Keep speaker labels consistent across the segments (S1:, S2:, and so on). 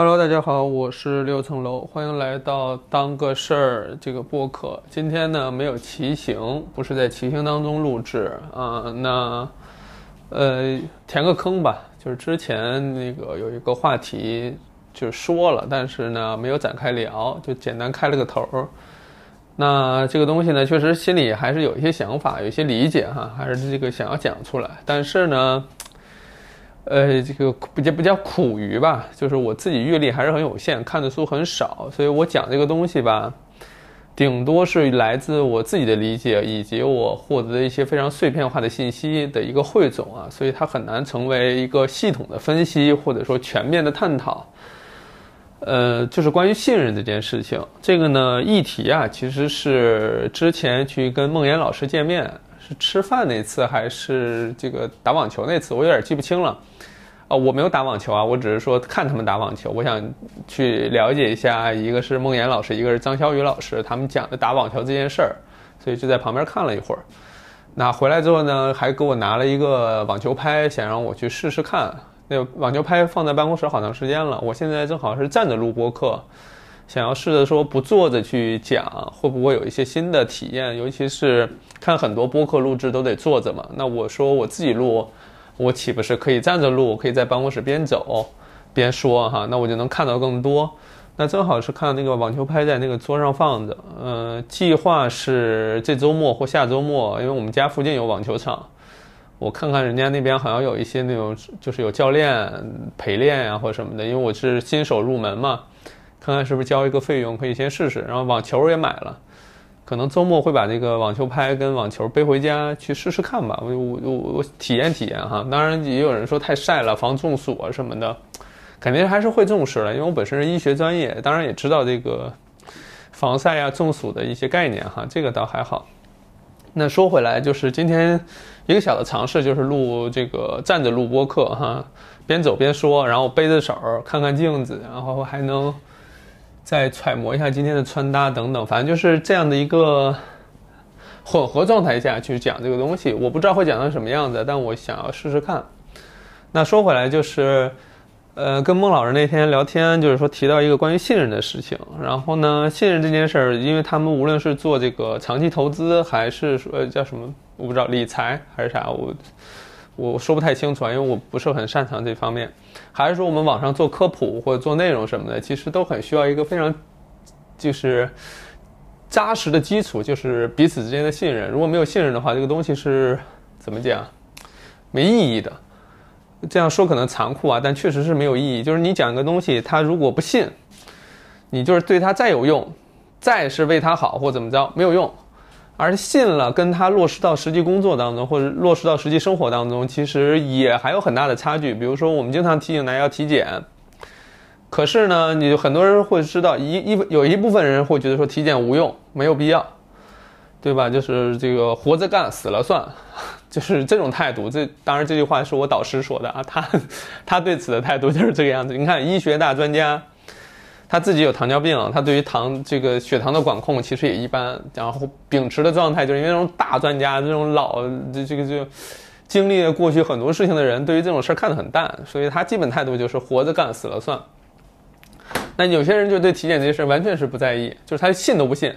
S1: Hello，大家好，我是六层楼，欢迎来到当个事儿这个播客。今天呢没有骑行，不是在骑行当中录制啊。那呃填个坑吧，就是之前那个有一个话题就说了，但是呢没有展开聊，就简单开了个头。那这个东西呢，确实心里还是有一些想法，有一些理解哈，还是这个想要讲出来，但是呢。呃，这个不叫不叫苦于吧，就是我自己阅历还是很有限，看的书很少，所以我讲这个东西吧，顶多是来自我自己的理解以及我获得的一些非常碎片化的信息的一个汇总啊，所以它很难成为一个系统的分析或者说全面的探讨。呃，就是关于信任这件事情，这个呢议题啊，其实是之前去跟孟岩老师见面。是吃饭那次还是这个打网球那次？我有点记不清了。啊，我没有打网球啊，我只是说看他们打网球。我想去了解一下，一个是孟岩老师，一个是张小雨老师，他们讲的打网球这件事儿，所以就在旁边看了一会儿。那回来之后呢，还给我拿了一个网球拍，想让我去试试看。那网球拍放在办公室好长时间了，我现在正好是站着录播课。想要试着说不坐着去讲，会不会有一些新的体验？尤其是看很多播客录制都得坐着嘛。那我说我自己录，我岂不是可以站着录？可以在办公室边走边说哈，那我就能看到更多。那正好是看那个网球拍在那个桌上放着。嗯，计划是这周末或下周末，因为我们家附近有网球场，我看看人家那边好像有一些那种就是有教练陪练呀或什么的。因为我是新手入门嘛。看看是不是交一个费用可以先试试，然后网球也买了，可能周末会把这个网球拍跟网球背回家去试试看吧，我我我我体验体验哈。当然也有人说太晒了，防中暑啊什么的，肯定还是会重视了，因为我本身是医学专业，当然也知道这个防晒啊、中暑的一些概念哈，这个倒还好。那说回来，就是今天一个小的尝试，就是录这个站着录播课哈，边走边说，然后背着手看看镜子，然后还能。再揣摩一下今天的穿搭等等，反正就是这样的一个混合状态下去讲这个东西，我不知道会讲成什么样子，但我想要试试看。那说回来就是，呃，跟孟老师那天聊天，就是说提到一个关于信任的事情。然后呢，信任这件事儿，因为他们无论是做这个长期投资，还是说叫什么，我不知道理财还是啥，我。我说不太清楚啊，因为我不是很擅长这方面。还是说我们网上做科普或者做内容什么的，其实都很需要一个非常就是扎实的基础，就是彼此之间的信任。如果没有信任的话，这个东西是怎么讲没意义的。这样说可能残酷啊，但确实是没有意义。就是你讲一个东西，他如果不信，你就是对他再有用，再是为他好或怎么着，没有用。而信了，跟他落实到实际工作当中，或者落实到实际生活当中，其实也还有很大的差距。比如说，我们经常提醒大家要体检，可是呢，你很多人会知道，一一有一部分人会觉得说体检无用，没有必要，对吧？就是这个活着干，死了算，就是这种态度。这当然这句话是我导师说的啊，他 他对此的态度就是这个样子。你看，医学大专家。他自己有糖尿病，他对于糖这个血糖的管控其实也一般，然后秉持的状态就是因为那种大专家，这种老这这个就经历了过去很多事情的人，对于这种事儿看得很淡，所以他基本态度就是活着干，死了算。那有些人就对体检这事完全是不在意，就是他信都不信；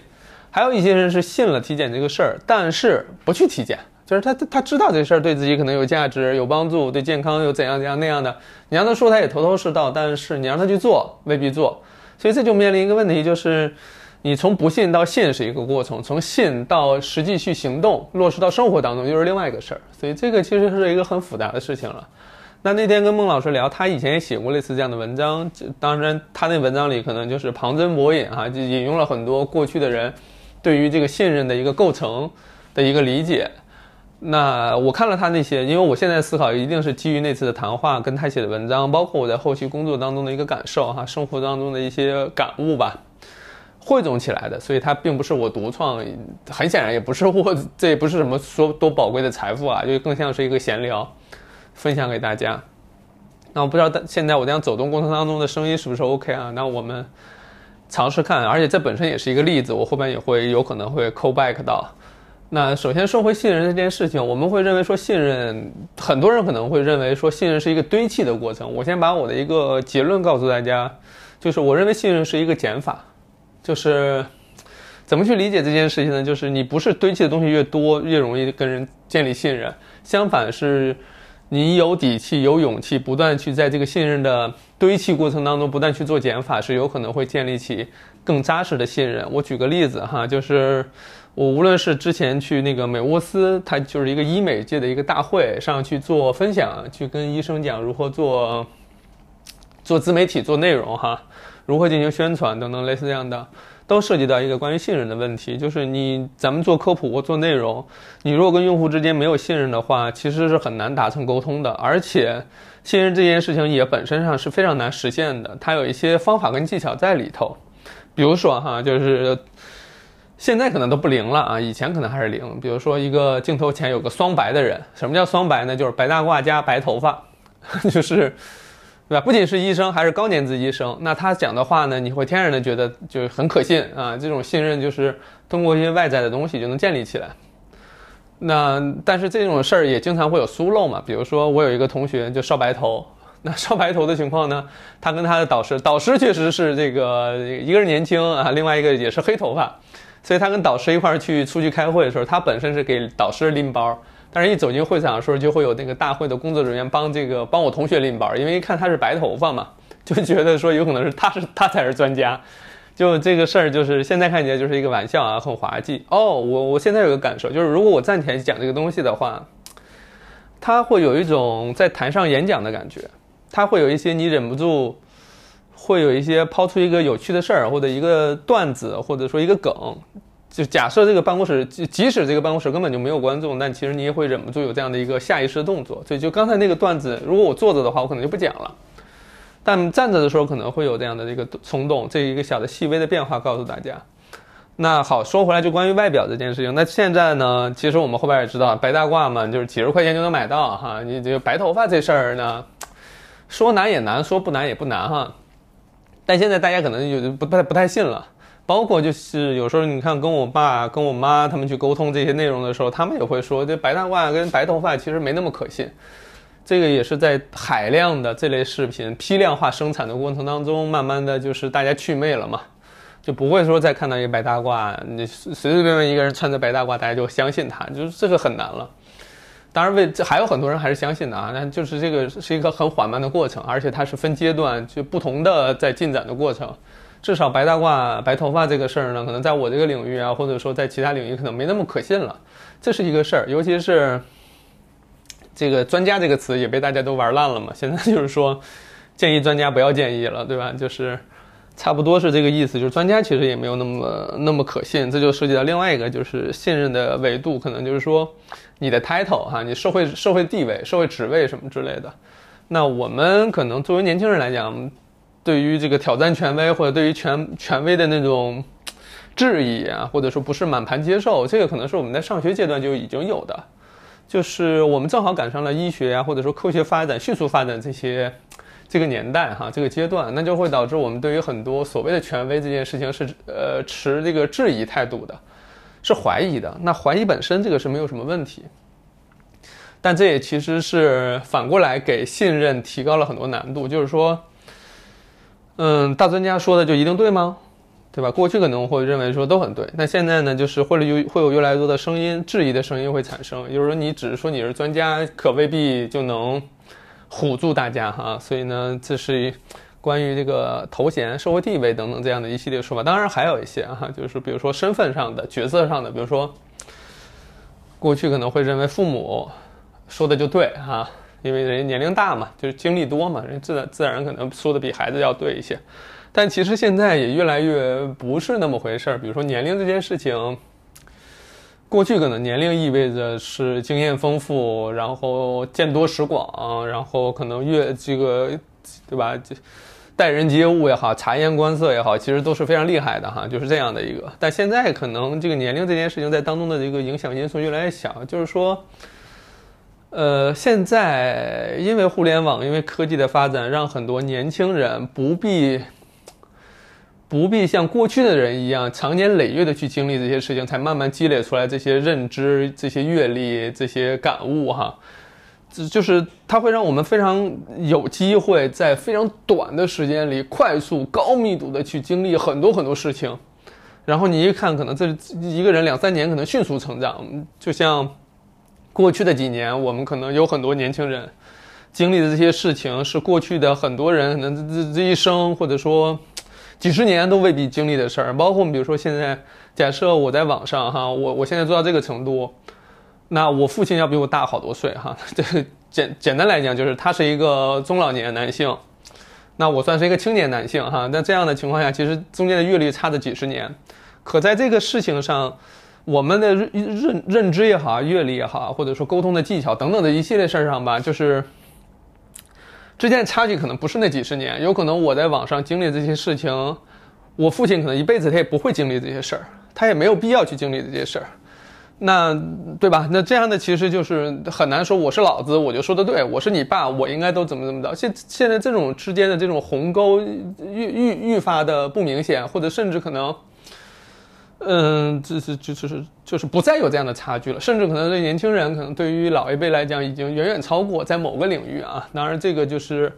S1: 还有一些人是信了体检这个事儿，但是不去体检，就是他他知道这事儿对自己可能有价值、有帮助，对健康有怎样怎样那样的，你让他说他也头头是道，但是你让他去做未必做。所以这就面临一个问题，就是你从不信到信是一个过程，从信到实际去行动落实到生活当中又是另外一个事儿。所以这个其实是一个很复杂的事情了。那那天跟孟老师聊，他以前也写过类似这样的文章，当然他那文章里可能就是旁征博引哈，就引用了很多过去的人对于这个信任的一个构成的一个理解。那我看了他那些，因为我现在思考一定是基于那次的谈话跟他写的文章，包括我在后期工作当中的一个感受哈，生活当中的一些感悟吧，汇总起来的。所以它并不是我独创，很显然也不是我，这也不是什么说多宝贵的财富啊，就更像是一个闲聊，分享给大家。那我不知道现在我这样走动过程当中的声音是不是 OK 啊？那我们尝试看，而且这本身也是一个例子，我后边也会有可能会 call back 到。那首先说回信任这件事情，我们会认为说信任，很多人可能会认为说信任是一个堆砌的过程。我先把我的一个结论告诉大家，就是我认为信任是一个减法，就是怎么去理解这件事情呢？就是你不是堆砌的东西越多越容易跟人建立信任，相反是，你有底气、有勇气，不断去在这个信任的堆砌过程当中不断去做减法，是有可能会建立起更扎实的信任。我举个例子哈，就是。我无论是之前去那个美沃斯，它就是一个医美界的一个大会上去做分享，去跟医生讲如何做做自媒体、做内容哈，如何进行宣传等等类似这样的，都涉及到一个关于信任的问题。就是你咱们做科普或做内容，你如果跟用户之间没有信任的话，其实是很难达成沟通的。而且信任这件事情也本身上是非常难实现的，它有一些方法跟技巧在里头。比如说哈，就是。现在可能都不灵了啊，以前可能还是灵。比如说一个镜头前有个双白的人，什么叫双白呢？就是白大褂加白头发，就是，对吧？不仅是医生，还是高年资医生。那他讲的话呢，你会天然的觉得就是很可信啊。这种信任就是通过一些外在的东西就能建立起来。那但是这种事儿也经常会有疏漏嘛。比如说我有一个同学就烧白头，那烧白头的情况呢，他跟他的导师，导师确实是这个一个是年轻啊，另外一个也是黑头发。所以他跟导师一块儿去出去开会的时候，他本身是给导师拎包，但是一走进会场的时候，就会有那个大会的工作人员帮这个帮我同学拎包，因为一看他是白头发嘛，就觉得说有可能是他是他才是专家，就这个事儿就是现在看起来就是一个玩笑啊，很滑稽哦。我我现在有个感受，就是如果我站起来讲这个东西的话，他会有一种在台上演讲的感觉，他会有一些你忍不住。会有一些抛出一个有趣的事儿，或者一个段子，或者说一个梗，就假设这个办公室，即使这个办公室根本就没有观众，但其实你也会忍不住有这样的一个下意识的动作。所以就刚才那个段子，如果我坐着的话，我可能就不讲了，但站着的时候可能会有这样的一个冲动，这一个小的细微的变化告诉大家。那好，说回来就关于外表这件事情，那现在呢，其实我们后边也知道，白大褂嘛，就是几十块钱就能买到哈。你这个白头发这事儿呢，说难也难，说不难也不难哈。但现在大家可能有不太不太信了，包括就是有时候你看跟我爸跟我妈他们去沟通这些内容的时候，他们也会说这白大褂跟白头发其实没那么可信。这个也是在海量的这类视频批量化生产的过程当中，慢慢的就是大家祛魅了嘛，就不会说再看到一个白大褂，你随随便便一个人穿着白大褂，大家就相信他，就是这个很难了。当然，为这还有很多人还是相信的啊，那就是这个是一个很缓慢的过程，而且它是分阶段就不同的在进展的过程。至少白大褂、白头发这个事儿呢，可能在我这个领域啊，或者说在其他领域可能没那么可信了，这是一个事儿。尤其是这个“专家”这个词也被大家都玩烂了嘛，现在就是说建议专家不要建议了，对吧？就是差不多是这个意思，就是专家其实也没有那么那么可信。这就涉及到另外一个就是信任的维度，可能就是说。你的 title 哈，你社会社会地位、社会职位什么之类的，那我们可能作为年轻人来讲，对于这个挑战权威或者对于权权威的那种质疑啊，或者说不是满盘接受，这个可能是我们在上学阶段就已经有的，就是我们正好赶上了医学呀，或者说科学发展迅速发展这些这个年代哈，这个阶段，那就会导致我们对于很多所谓的权威这件事情是呃持这个质疑态度的。是怀疑的，那怀疑本身这个是没有什么问题，但这也其实是反过来给信任提高了很多难度。就是说，嗯，大专家说的就一定对吗？对吧？过去可能会认为说都很对，那现在呢，就是会有会有越来越多的声音质疑的声音会产生。就是说，你只是说你是专家，可未必就能唬住大家哈。所以呢，这是。关于这个头衔、社会地位等等这样的一系列说法，当然还有一些哈，就是比如说身份上的、角色上的，比如说过去可能会认为父母说的就对哈，因为人家年龄大嘛，就是经历多嘛，人自然自然可能说的比孩子要对一些。但其实现在也越来越不是那么回事儿。比如说年龄这件事情，过去可能年龄意味着是经验丰富，然后见多识广，然后可能越这个对吧？这待人接物也好，察言观色也好，其实都是非常厉害的哈，就是这样的一个。但现在可能这个年龄这件事情在当中的这个影响因素越来越小，就是说，呃，现在因为互联网，因为科技的发展，让很多年轻人不必不必像过去的人一样长年累月的去经历这些事情，才慢慢积累出来这些认知、这些阅历、这些感悟哈。就是它会让我们非常有机会在非常短的时间里快速、高密度的去经历很多很多事情。然后你一看，可能这一个人两三年可能迅速成长，就像过去的几年，我们可能有很多年轻人经历的这些事情，是过去的很多人可能这这一生或者说。几十年都未必经历的事儿，包括我们比如说现在，假设我在网上哈，我我现在做到这个程度，那我父亲要比我大好多岁哈。这 简简单来讲就是他是一个中老年男性，那我算是一个青年男性哈。那这样的情况下，其实中间的阅历差着几十年，可在这个事情上，我们的认认知也好，阅历也好，或者说沟通的技巧等等的一系列事儿上吧，就是。之间的差距可能不是那几十年，有可能我在网上经历这些事情，我父亲可能一辈子他也不会经历这些事儿，他也没有必要去经历这些事儿，那对吧？那这样的其实就是很难说我是老子我就说的对，我是你爸我应该都怎么怎么着。现现在这种之间的这种鸿沟愈愈愈发的不明显，或者甚至可能。嗯，这是就就是就是不再有这样的差距了，甚至可能对年轻人，可能对于老一辈来讲，已经远远超过在某个领域啊。当然，这个就是，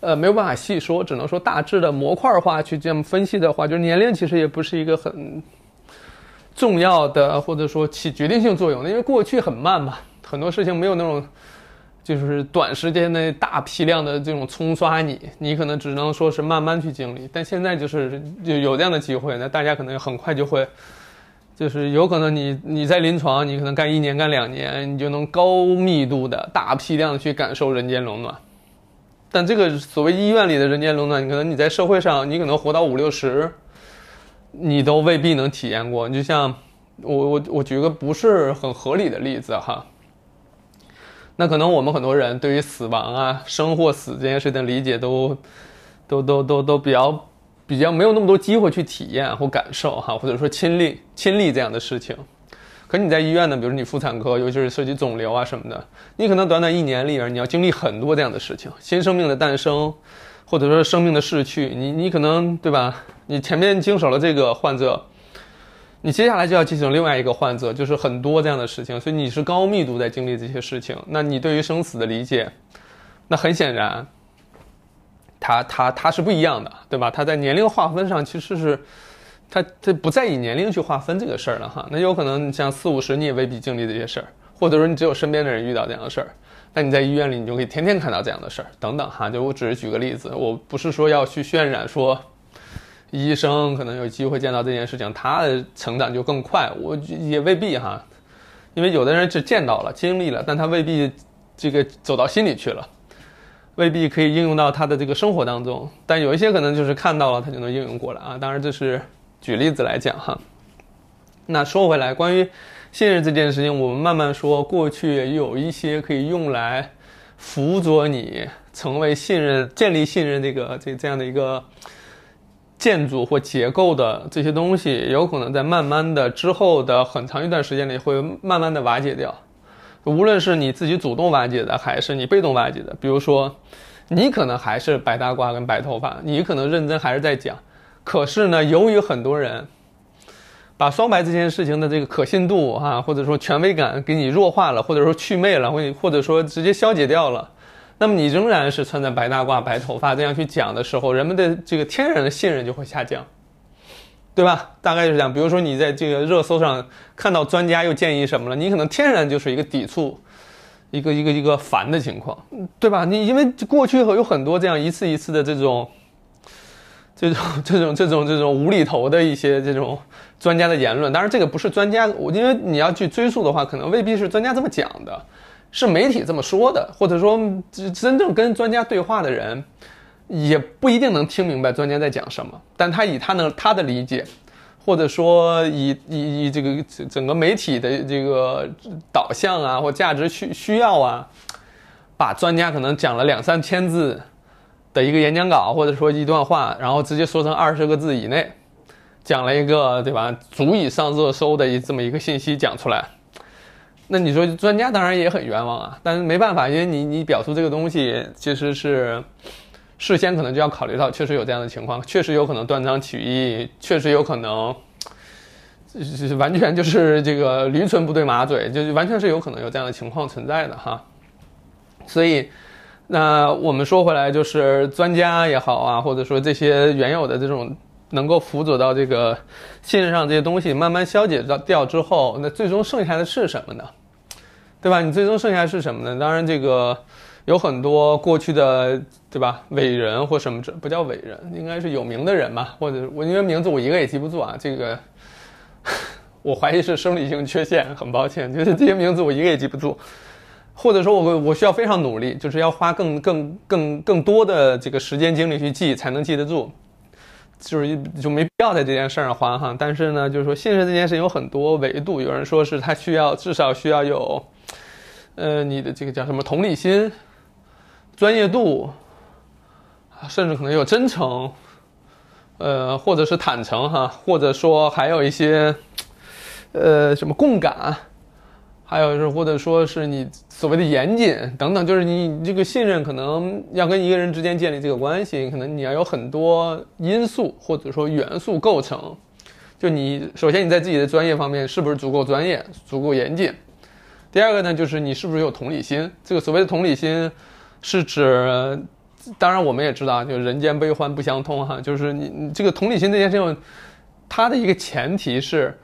S1: 呃，没有办法细说，只能说大致的模块化去这么分析的话，就是年龄其实也不是一个很重要的，或者说起决定性作用的，因为过去很慢嘛，很多事情没有那种。就是短时间内大批量的这种冲刷你，你可能只能说是慢慢去经历。但现在就是就有这样的机会，那大家可能很快就会，就是有可能你你在临床，你可能干一年干两年，你就能高密度的大批量的去感受人间冷暖。但这个所谓医院里的人间冷暖，你可能你在社会上，你可能活到五六十，你都未必能体验过。你就像我我我举个不是很合理的例子哈。那可能我们很多人对于死亡啊、生或死这件事的理解都，都都都都比较比较没有那么多机会去体验或感受哈，或者说亲历亲历这样的事情。可你在医院呢，比如你妇产科，尤其是涉及肿瘤啊什么的，你可能短短一年里边你要经历很多这样的事情，新生命的诞生，或者说生命的逝去，你你可能对吧？你前面经手了这个患者。你接下来就要进行另外一个患者，就是很多这样的事情，所以你是高密度在经历这些事情。那你对于生死的理解，那很显然，他他他是不一样的，对吧？他在年龄划分上其实是，他他不再以年龄去划分这个事儿了哈。那有可能你像四五十你也未必经历这些事儿，或者说你只有身边的人遇到这样的事儿，那你在医院里你就可以天天看到这样的事儿等等哈。就我只是举个例子，我不是说要去渲染说。医生可能有机会见到这件事情，他的成长就更快。我也未必哈，因为有的人只见到了、经历了，但他未必这个走到心里去了，未必可以应用到他的这个生活当中。但有一些可能就是看到了，他就能应用过来啊。当然这是举例子来讲哈。那说回来，关于信任这件事情，我们慢慢说。过去有一些可以用来辅佐你成为信任、建立信任这个这这样的一个。建筑或结构的这些东西，有可能在慢慢的之后的很长一段时间里，会慢慢的瓦解掉。无论是你自己主动瓦解的，还是你被动瓦解的。比如说，你可能还是白大褂跟白头发，你可能认真还是在讲。可是呢，由于很多人把双白这件事情的这个可信度啊，或者说权威感给你弱化了，或者说去魅了，或者或者说直接消解掉了。那么你仍然是穿着白大褂、白头发这样去讲的时候，人们的这个天然的信任就会下降，对吧？大概就是这样。比如说你在这个热搜上看到专家又建议什么了，你可能天然就是一个抵触、一个一个一个烦的情况，对吧？你因为过去有很多这样一次一次的这种、这种、这种、这种、这种无厘头的一些这种专家的言论。当然，这个不是专家，我因为你要去追溯的话，可能未必是专家这么讲的。是媒体这么说的，或者说真正跟专家对话的人，也不一定能听明白专家在讲什么。但他以他能他的理解，或者说以以以这个整个媒体的这个导向啊，或价值需需要啊，把专家可能讲了两三千字的一个演讲稿，或者说一段话，然后直接说成二十个字以内，讲了一个对吧，足以上热搜的一这么一个信息讲出来。那你说专家当然也很冤枉啊，但是没办法，因为你你表述这个东西其实是事先可能就要考虑到，确实有这样的情况，确实有可能断章取义，确实有可能，完全就是这个驴唇不对马嘴，就完全是有可能有这样的情况存在的哈。所以，那我们说回来，就是专家也好啊，或者说这些原有的这种能够辅佐到这个信任上这些东西慢慢消解掉掉之后，那最终剩下的是什么呢？对吧？你最终剩下是什么呢？当然，这个有很多过去的，对吧？伟人或什么这不叫伟人，应该是有名的人嘛，或者我因为名字我一个也记不住啊。这个 我怀疑是生理性缺陷，很抱歉，就是这些名字我一个也记不住。或者说，我我需要非常努力，就是要花更更更更多的这个时间精力去记，才能记得住，就是就没必要在这件事上花哈。但是呢，就是说信任这件事有很多维度，有人说是它需要至少需要有，呃，你的这个叫什么同理心、专业度，甚至可能有真诚，呃，或者是坦诚哈，或者说还有一些，呃，什么共感。还有是，或者说是你所谓的严谨等等，就是你这个信任可能要跟一个人之间建立这个关系，可能你要有很多因素或者说元素构成。就你首先你在自己的专业方面是不是足够专业、足够严谨？第二个呢，就是你是不是有同理心？这个所谓的同理心是指，当然我们也知道，就人间悲欢不相通哈，就是你你这个同理心这件事情，它的一个前提是。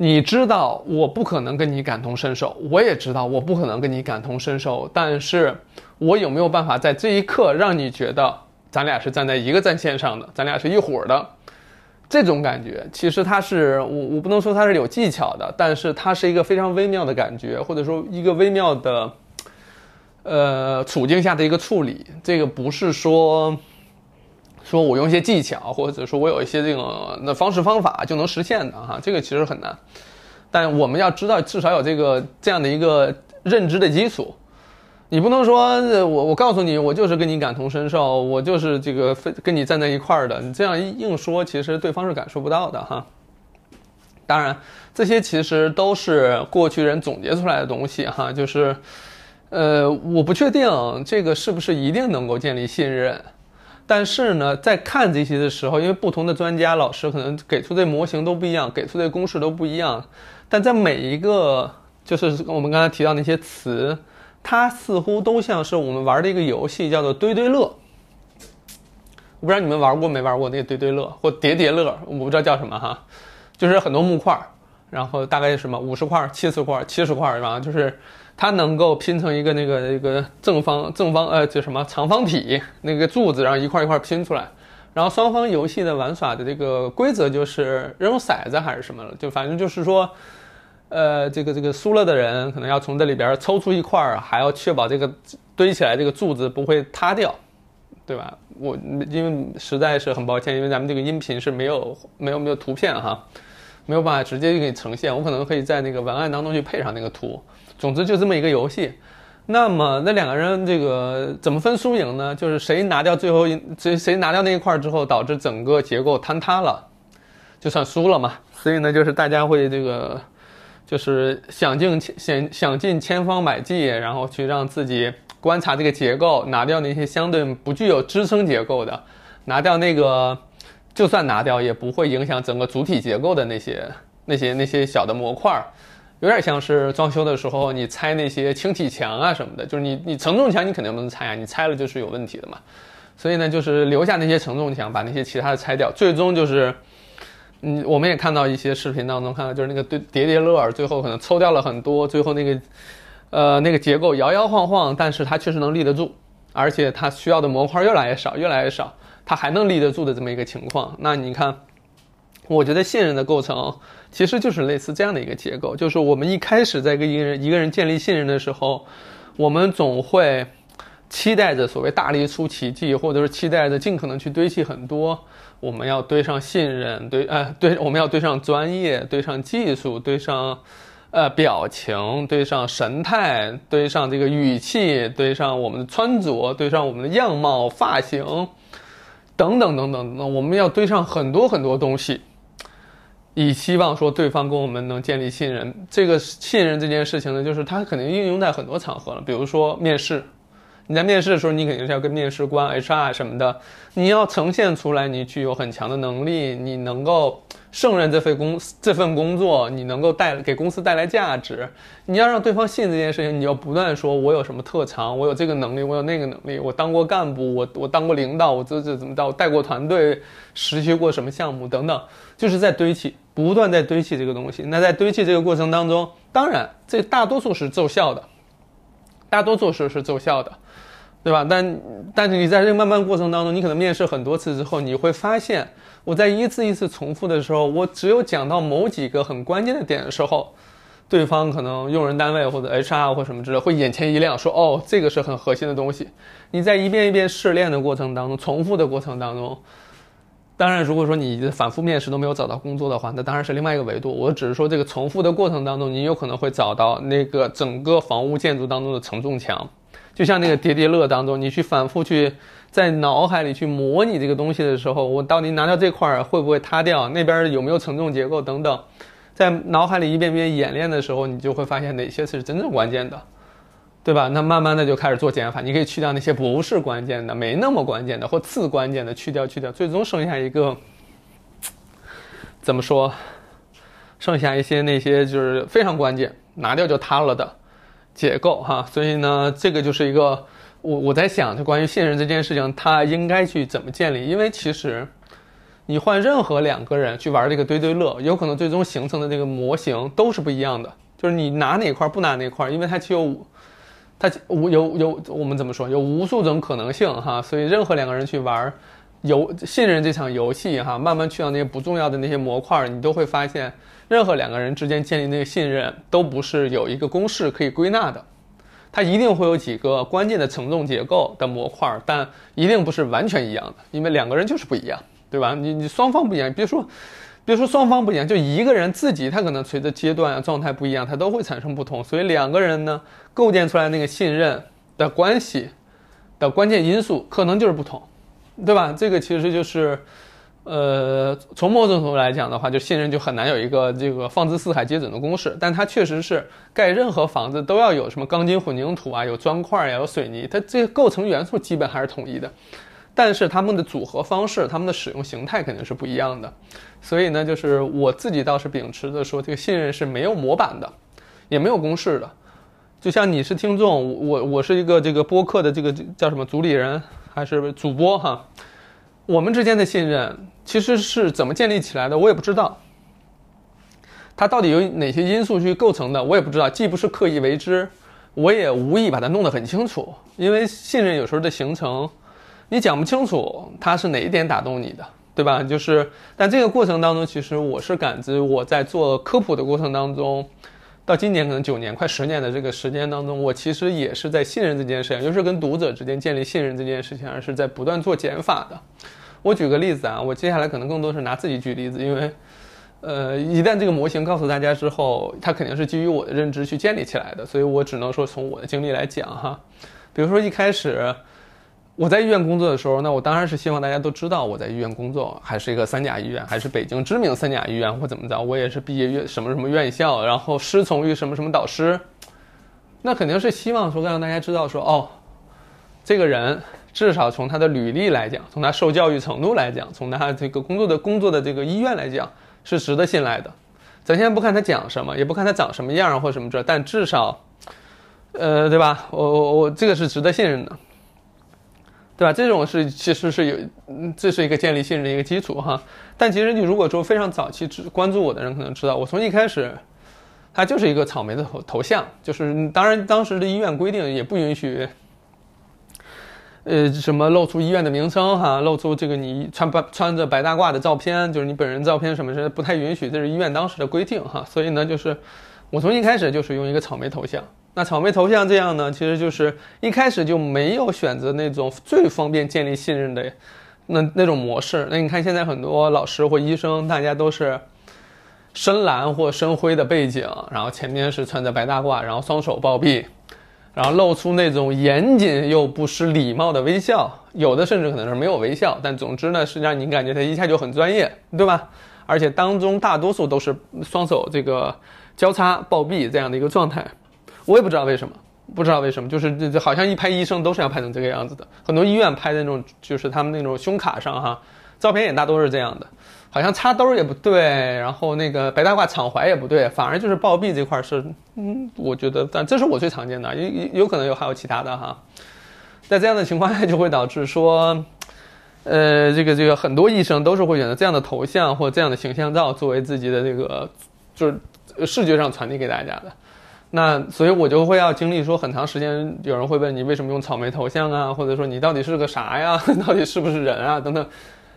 S1: 你知道我不可能跟你感同身受，我也知道我不可能跟你感同身受，但是我有没有办法在这一刻让你觉得咱俩是站在一个战线上的，咱俩是一伙的，这种感觉，其实它是我我不能说它是有技巧的，但是它是一个非常微妙的感觉，或者说一个微妙的，呃处境下的一个处理，这个不是说。说我用一些技巧，或者说我有一些这种的方式方法就能实现的哈，这个其实很难。但我们要知道，至少有这个这样的一个认知的基础。你不能说我我告诉你，我就是跟你感同身受，我就是这个非跟你站在一块儿的。你这样硬说，其实对方是感受不到的哈。当然，这些其实都是过去人总结出来的东西哈，就是呃，我不确定这个是不是一定能够建立信任。但是呢，在看这些的时候，因为不同的专家老师可能给出的模型都不一样，给出的公式都不一样。但在每一个，就是我们刚才提到那些词，它似乎都像是我们玩的一个游戏，叫做堆堆乐。我不知道你们玩过没玩过那个堆堆乐或叠叠乐，我不知道叫什么哈，就是很多木块，然后大概什么五十块、七十块、七十块，然后就是。它能够拼成一个那个那个正方正方呃就什么长方体那个柱子，然后一块一块拼出来。然后双方游戏的玩耍的这个规则就是扔骰子还是什么了，就反正就是说，呃，这个这个输了的人可能要从这里边抽出一块，还要确保这个堆起来这个柱子不会塌掉，对吧？我因为实在是很抱歉，因为咱们这个音频是没有没有没有图片哈，没有办法直接给你呈现，我可能可以在那个文案当中去配上那个图。总之就这么一个游戏，那么那两个人这个怎么分输赢呢？就是谁拿掉最后一谁谁拿掉那一块之后，导致整个结构坍塌了，就算输了嘛。所以呢，就是大家会这个，就是想尽千想想尽千方百计，然后去让自己观察这个结构，拿掉那些相对不具有支撑结构的，拿掉那个就算拿掉也不会影响整个主体结构的那些那些那些小的模块儿。有点像是装修的时候，你拆那些轻体墙啊什么的，就是你你承重墙你肯定不能拆啊，你拆了就是有问题的嘛。所以呢，就是留下那些承重墙，把那些其他的拆掉。最终就是，嗯，我们也看到一些视频当中看到，就是那个对叠叠乐，最后可能抽掉了很多，最后那个，呃，那个结构摇摇晃晃，但是它确实能立得住，而且它需要的模块越来越少，越来越少，它还能立得住的这么一个情况。那你看。我觉得信任的构成其实就是类似这样的一个结构，就是我们一开始在跟一个人一个人建立信任的时候，我们总会期待着所谓大力出奇迹，或者是期待着尽可能去堆砌很多。我们要堆上信任，堆呃 堆我们要堆上专业，堆上技术，堆上呃表情，堆上神态，堆上这个语气，堆上我们的穿着，堆上我们的样貌、发型等等等等等，我们要堆上很多很多东西。以希望说对方跟我们能建立信任，这个信任这件事情呢，就是它肯定应用在很多场合了，比如说面试，你在面试的时候，你肯定是要跟面试官、HR 什么的，你要呈现出来你具有很强的能力，你能够胜任这份工这份工作，你能够带给公司带来价值。你要让对方信这件事情，你要不断说，我有什么特长，我有这个能力，我有那个能力，我当过干部，我我当过领导，我这这怎么着，带过团队，实习过什么项目等等，就是在堆砌，不断在堆砌这个东西。那在堆砌这个过程当中，当然这大多数是奏效的，大多数是是奏效的。对吧？但但是你在这个慢慢过程当中，你可能面试很多次之后，你会发现，我在一次一次重复的时候，我只有讲到某几个很关键的点的时候，对方可能用人单位或者 HR 或什么之类会眼前一亮，说哦，这个是很核心的东西。你在一遍一遍试炼的过程当中，重复的过程当中，当然如果说你反复面试都没有找到工作的话，那当然是另外一个维度。我只是说这个重复的过程当中，你有可能会找到那个整个房屋建筑当中的承重墙。就像那个叠叠乐当中，你去反复去在脑海里去模拟这个东西的时候，我到底拿掉这块会不会塌掉？那边有没有承重结构等等，在脑海里一遍遍演练的时候，你就会发现哪些是真正关键的，对吧？那慢慢的就开始做减法，你可以去掉那些不是关键的、没那么关键的或次关键的，去掉去掉，最终剩下一个怎么说？剩下一些那些就是非常关键，拿掉就塌了的。结构哈，所以呢，这个就是一个我我在想，就关于信任这件事情，它应该去怎么建立？因为其实你换任何两个人去玩这个堆堆乐，有可能最终形成的这个模型都是不一样的。就是你拿哪块不拿哪块，因为它就有它无有有我们怎么说，有无数种可能性哈。所以任何两个人去玩儿游信任这场游戏哈，慢慢去掉那些不重要的那些模块，你都会发现。任何两个人之间建立那个信任，都不是有一个公式可以归纳的，它一定会有几个关键的承重结构的模块，但一定不是完全一样的，因为两个人就是不一样，对吧？你你双方不一样，别说，别说双方不一样，就一个人自己，他可能随着阶段啊状态不一样，他都会产生不同，所以两个人呢，构建出来那个信任的关系的关键因素可能就是不同，对吧？这个其实就是。呃，从某种程度来讲的话，就信任就很难有一个这个放之四海皆准的公式。但它确实是盖任何房子都要有什么钢筋混凝土啊，有砖块呀，有水泥，它这个构成元素基本还是统一的。但是它们的组合方式，它们的使用形态肯定是不一样的。所以呢，就是我自己倒是秉持着说，这个信任是没有模板的，也没有公式的。就像你是听众，我我是一个这个播客的这个叫什么主理人还是主播哈。我们之间的信任其实是怎么建立起来的，我也不知道。它到底有哪些因素去构成的，我也不知道。既不是刻意为之，我也无意把它弄得很清楚。因为信任有时候的形成，你讲不清楚它是哪一点打动你的，对吧？就是，但这个过程当中，其实我是感知我在做科普的过程当中。到今年可能九年，快十年的这个时间当中，我其实也是在信任这件事情，就是跟读者之间建立信任这件事情，而是在不断做减法的。我举个例子啊，我接下来可能更多是拿自己举例子，因为，呃，一旦这个模型告诉大家之后，它肯定是基于我的认知去建立起来的，所以我只能说从我的经历来讲哈，比如说一开始。我在医院工作的时候，那我当然是希望大家都知道我在医院工作，还是一个三甲医院，还是北京知名三甲医院或怎么着。我也是毕业院什么什么院校，然后师从于什么什么导师，那肯定是希望说让大家知道说哦，这个人至少从他的履历来讲，从他受教育程度来讲，从他这个工作的工作的这个医院来讲，是值得信赖的。咱先不看他讲什么，也不看他长什么样或什么这，但至少，呃，对吧？我我我这个是值得信任的。对吧？这种是其实是有，这是一个建立信任的一个基础哈。但其实你如果说非常早期只关注我的人可能知道，我从一开始，它就是一个草莓的头头像，就是当然当时的医院规定也不允许，呃，什么露出医院的名称哈，露出这个你穿白穿着白大褂的照片，就是你本人照片什么是不太允许，这是医院当时的规定哈。所以呢，就是我从一开始就是用一个草莓头像。那草莓头像这样呢，其实就是一开始就没有选择那种最方便建立信任的那那种模式。那你看现在很多老师或医生，大家都是深蓝或深灰的背景，然后前面是穿着白大褂，然后双手抱臂，然后露出那种严谨又不失礼貌的微笑。有的甚至可能是没有微笑，但总之呢，是让你感觉他一下就很专业，对吧？而且当中大多数都是双手这个交叉抱臂这样的一个状态。我也不知道为什么，不知道为什么，就是这这好像一拍医生都是要拍成这个样子的。很多医院拍的那种，就是他们那种胸卡上哈，照片也大多是这样的，好像插兜也不对，然后那个白大褂敞怀也不对，反而就是抱臂这块是，嗯，我觉得，但这是我最常见的，有有可能有还有其他的哈。在这样的情况下，就会导致说，呃，这个这个很多医生都是会选择这样的头像或这样的形象照作为自己的这个，就是视觉上传递给大家的。那所以，我就会要经历说很长时间，有人会问你为什么用草莓头像啊，或者说你到底是个啥呀？到底是不是人啊？等等。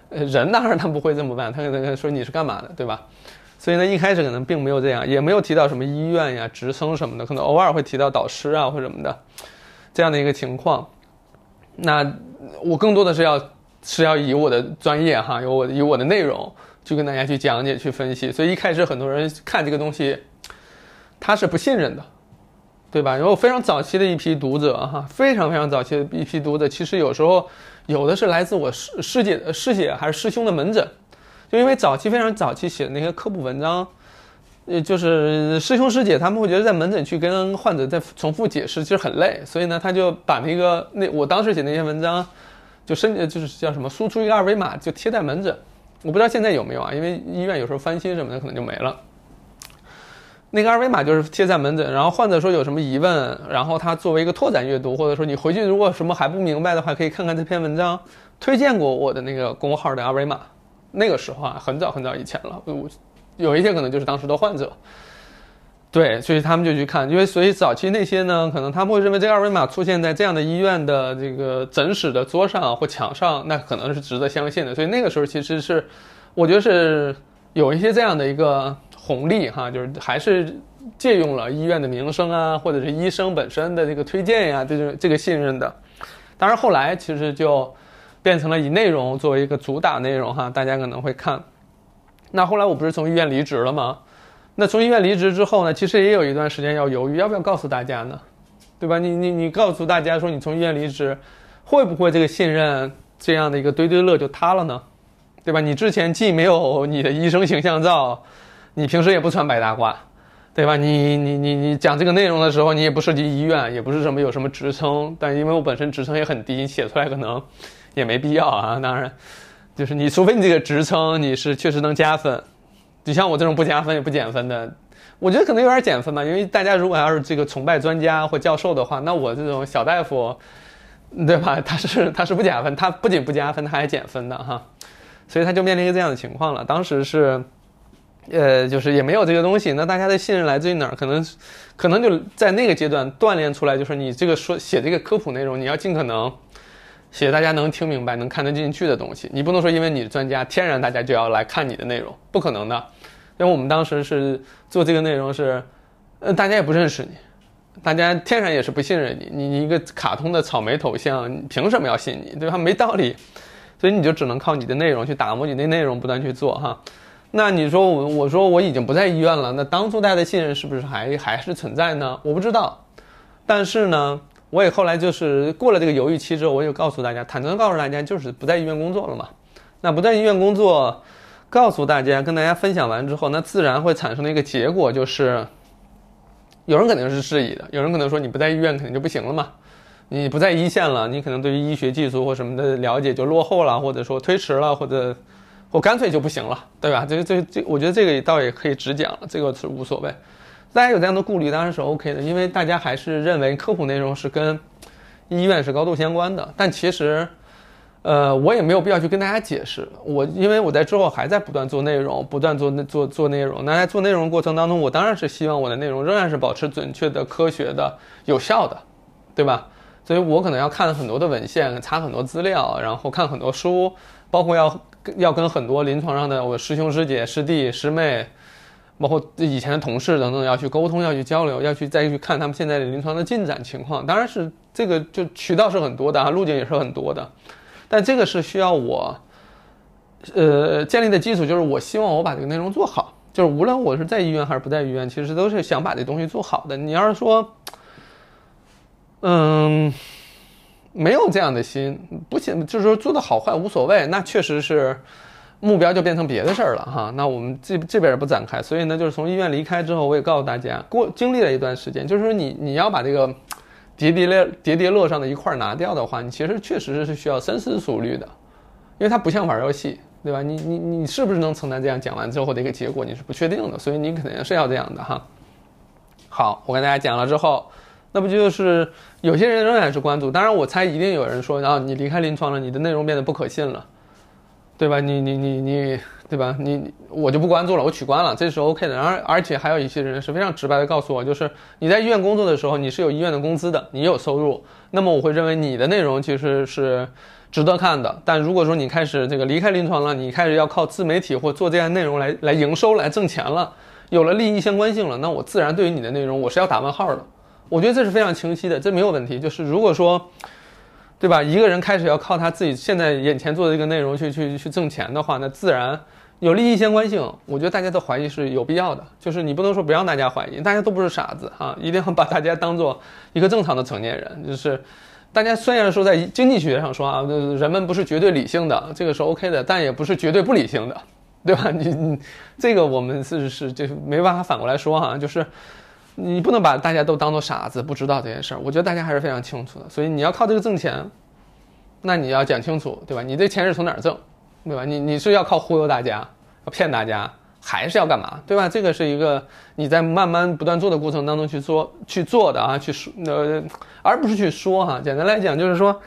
S1: 呃，人当然他不会这么办，他可能说你是干嘛的，对吧？所以呢，一开始可能并没有这样，也没有提到什么医院呀、职称什么的，可能偶尔会提到导师啊或什么的这样的一个情况。那我更多的是要是要以我的专业哈，有我以我的内容去跟大家去讲解、去分析。所以一开始很多人看这个东西，他是不信任的，对吧？然后非常早期的一批读者哈，非常非常早期的一批读者，其实有时候有的是来自我师师姐、师姐还是师兄的门诊，就因为早期非常早期写的那些科普文章。呃，就是师兄师姐他们会觉得在门诊去跟患者再重复解释，其实很累，所以呢，他就把那个那我当时写那些文章，就申就是叫什么输出一个二维码就贴在门诊，我不知道现在有没有啊，因为医院有时候翻新什么的可能就没了。那个二维码就是贴在门诊，然后患者说有什么疑问，然后他作为一个拓展阅读，或者说你回去如果什么还不明白的话，可以看看这篇文章推荐过我的那个公号的二维码。那个时候啊，很早很早以前了，我。有一些可能就是当时的患者，对，所以他们就去看，因为所以早期那些呢，可能他们会认为这个二维码出现在这样的医院的这个诊室的桌上或墙上，那可能是值得相信的。所以那个时候其实是，我觉得是有一些这样的一个红利哈，就是还是借用了医院的名声啊，或者是医生本身的这个推荐呀，这种这个信任的。当然后来其实就变成了以内容作为一个主打内容哈，大家可能会看。那后来我不是从医院离职了吗？那从医院离职之后呢，其实也有一段时间要犹豫，要不要告诉大家呢？对吧？你你你告诉大家说你从医院离职，会不会这个信任这样的一个堆堆乐就塌了呢？对吧？你之前既没有你的医生形象照，你平时也不穿白大褂，对吧？你你你你讲这个内容的时候，你也不涉及医院，也不是什么有什么职称，但因为我本身职称也很低，写出来可能也没必要啊。当然。就是你，除非你这个职称你是确实能加分，你像我这种不加分也不减分的，我觉得可能有点减分吧。因为大家如果要是这个崇拜专家或教授的话，那我这种小大夫，对吧？他是他是不加分，他不仅不加分，他还减分的哈。所以他就面临一个这样的情况了。当时是，呃，就是也没有这个东西，那大家的信任来自于哪儿？可能可能就在那个阶段锻炼出来，就是你这个说写这个科普内容，你要尽可能。写大家能听明白、能看得进去的东西，你不能说因为你是专家，天然大家就要来看你的内容，不可能的。因为我们当时是做这个内容是，呃，大家也不认识你，大家天然也是不信任你。你你一个卡通的草莓头像，凭什么要信你？对吧？没道理。所以你就只能靠你的内容去打磨你的内容，不断去做哈。那你说我我说我已经不在医院了，那当初大家的信任是不是还还是存在呢？我不知道。但是呢。我也后来就是过了这个犹豫期之后，我就告诉大家，坦诚告诉大家，就是不在医院工作了嘛。那不在医院工作，告诉大家，跟大家分享完之后，那自然会产生的一个结果就是，有人肯定是质疑的，有人可能说你不在医院肯定就不行了嘛，你不在一线了，你可能对于医学技术或什么的了解就落后了，或者说推迟了，或者我干脆就不行了，对吧？这这这，我觉得这个倒也可以直讲了，这个是无所谓。大家有这样的顾虑当然是 OK 的，因为大家还是认为科普内容是跟医院是高度相关的。但其实，呃，我也没有必要去跟大家解释。我因为我在之后还在不断做内容，不断做做做内容。那在做内容过程当中，我当然是希望我的内容仍然是保持准确的、科学的、有效的，对吧？所以我可能要看很多的文献，查很多资料，然后看很多书，包括要要跟很多临床上的我师兄师姐师弟师妹。包括以前的同事等等，要去沟通，要去交流，要去再去看他们现在的临床的进展情况。当然是这个就渠道是很多的啊，路径也是很多的，但这个是需要我，呃，建立的基础就是我希望我把这个内容做好，就是无论我是在医院还是不在医院，其实都是想把这东西做好的。你要是说，嗯，没有这样的心，不行，就是说做的好坏无所谓，那确实是。目标就变成别的事儿了哈，那我们这这边也不展开，所以呢，就是从医院离开之后，我也告诉大家，过经历了一段时间，就是说你你要把这个叠叠乐叠叠乐上的一块拿掉的话，你其实确实是需要深思熟虑的，因为它不像玩游戏，对吧？你你你是不是能承担这样讲完之后的一个结果，你是不确定的，所以你肯定是要这样的哈。好，我跟大家讲了之后，那不就是有些人仍然是关注？当然，我猜一定有人说，啊你离开临床了，你的内容变得不可信了，对吧？你你你你。对吧？你我就不关注了，我取关了，这是 OK 的。然而，而且还有一些人是非常直白的告诉我，就是你在医院工作的时候，你是有医院的工资的，你有收入，那么我会认为你的内容其实是值得看的。但如果说你开始这个离开临床了，你开始要靠自媒体或做这样内容来来营收来挣钱了，有了利益相关性了，那我自然对于你的内容我是要打问号的。我觉得这是非常清晰的，这没有问题。就是如果说。对吧？一个人开始要靠他自己现在眼前做的这个内容去去去挣钱的话，那自然有利益相关性。我觉得大家的怀疑是有必要的，就是你不能说不让大家怀疑，大家都不是傻子啊，一定要把大家当做一个正常的成年人。就是大家虽然说在经济学上说啊，人们不是绝对理性的，这个是 OK 的，但也不是绝对不理性的，对吧？你你这个我们是是就是没办法反过来说哈，就是。你不能把大家都当做傻子，不知道这件事儿。我觉得大家还是非常清楚的，所以你要靠这个挣钱，那你要讲清楚，对吧？你这钱是从哪儿挣，对吧？你你是要靠忽悠大家，要骗大家，还是要干嘛，对吧？这个是一个你在慢慢不断做的过程当中去做去做的啊，去说呃，而不是去说哈。简单来讲就是说，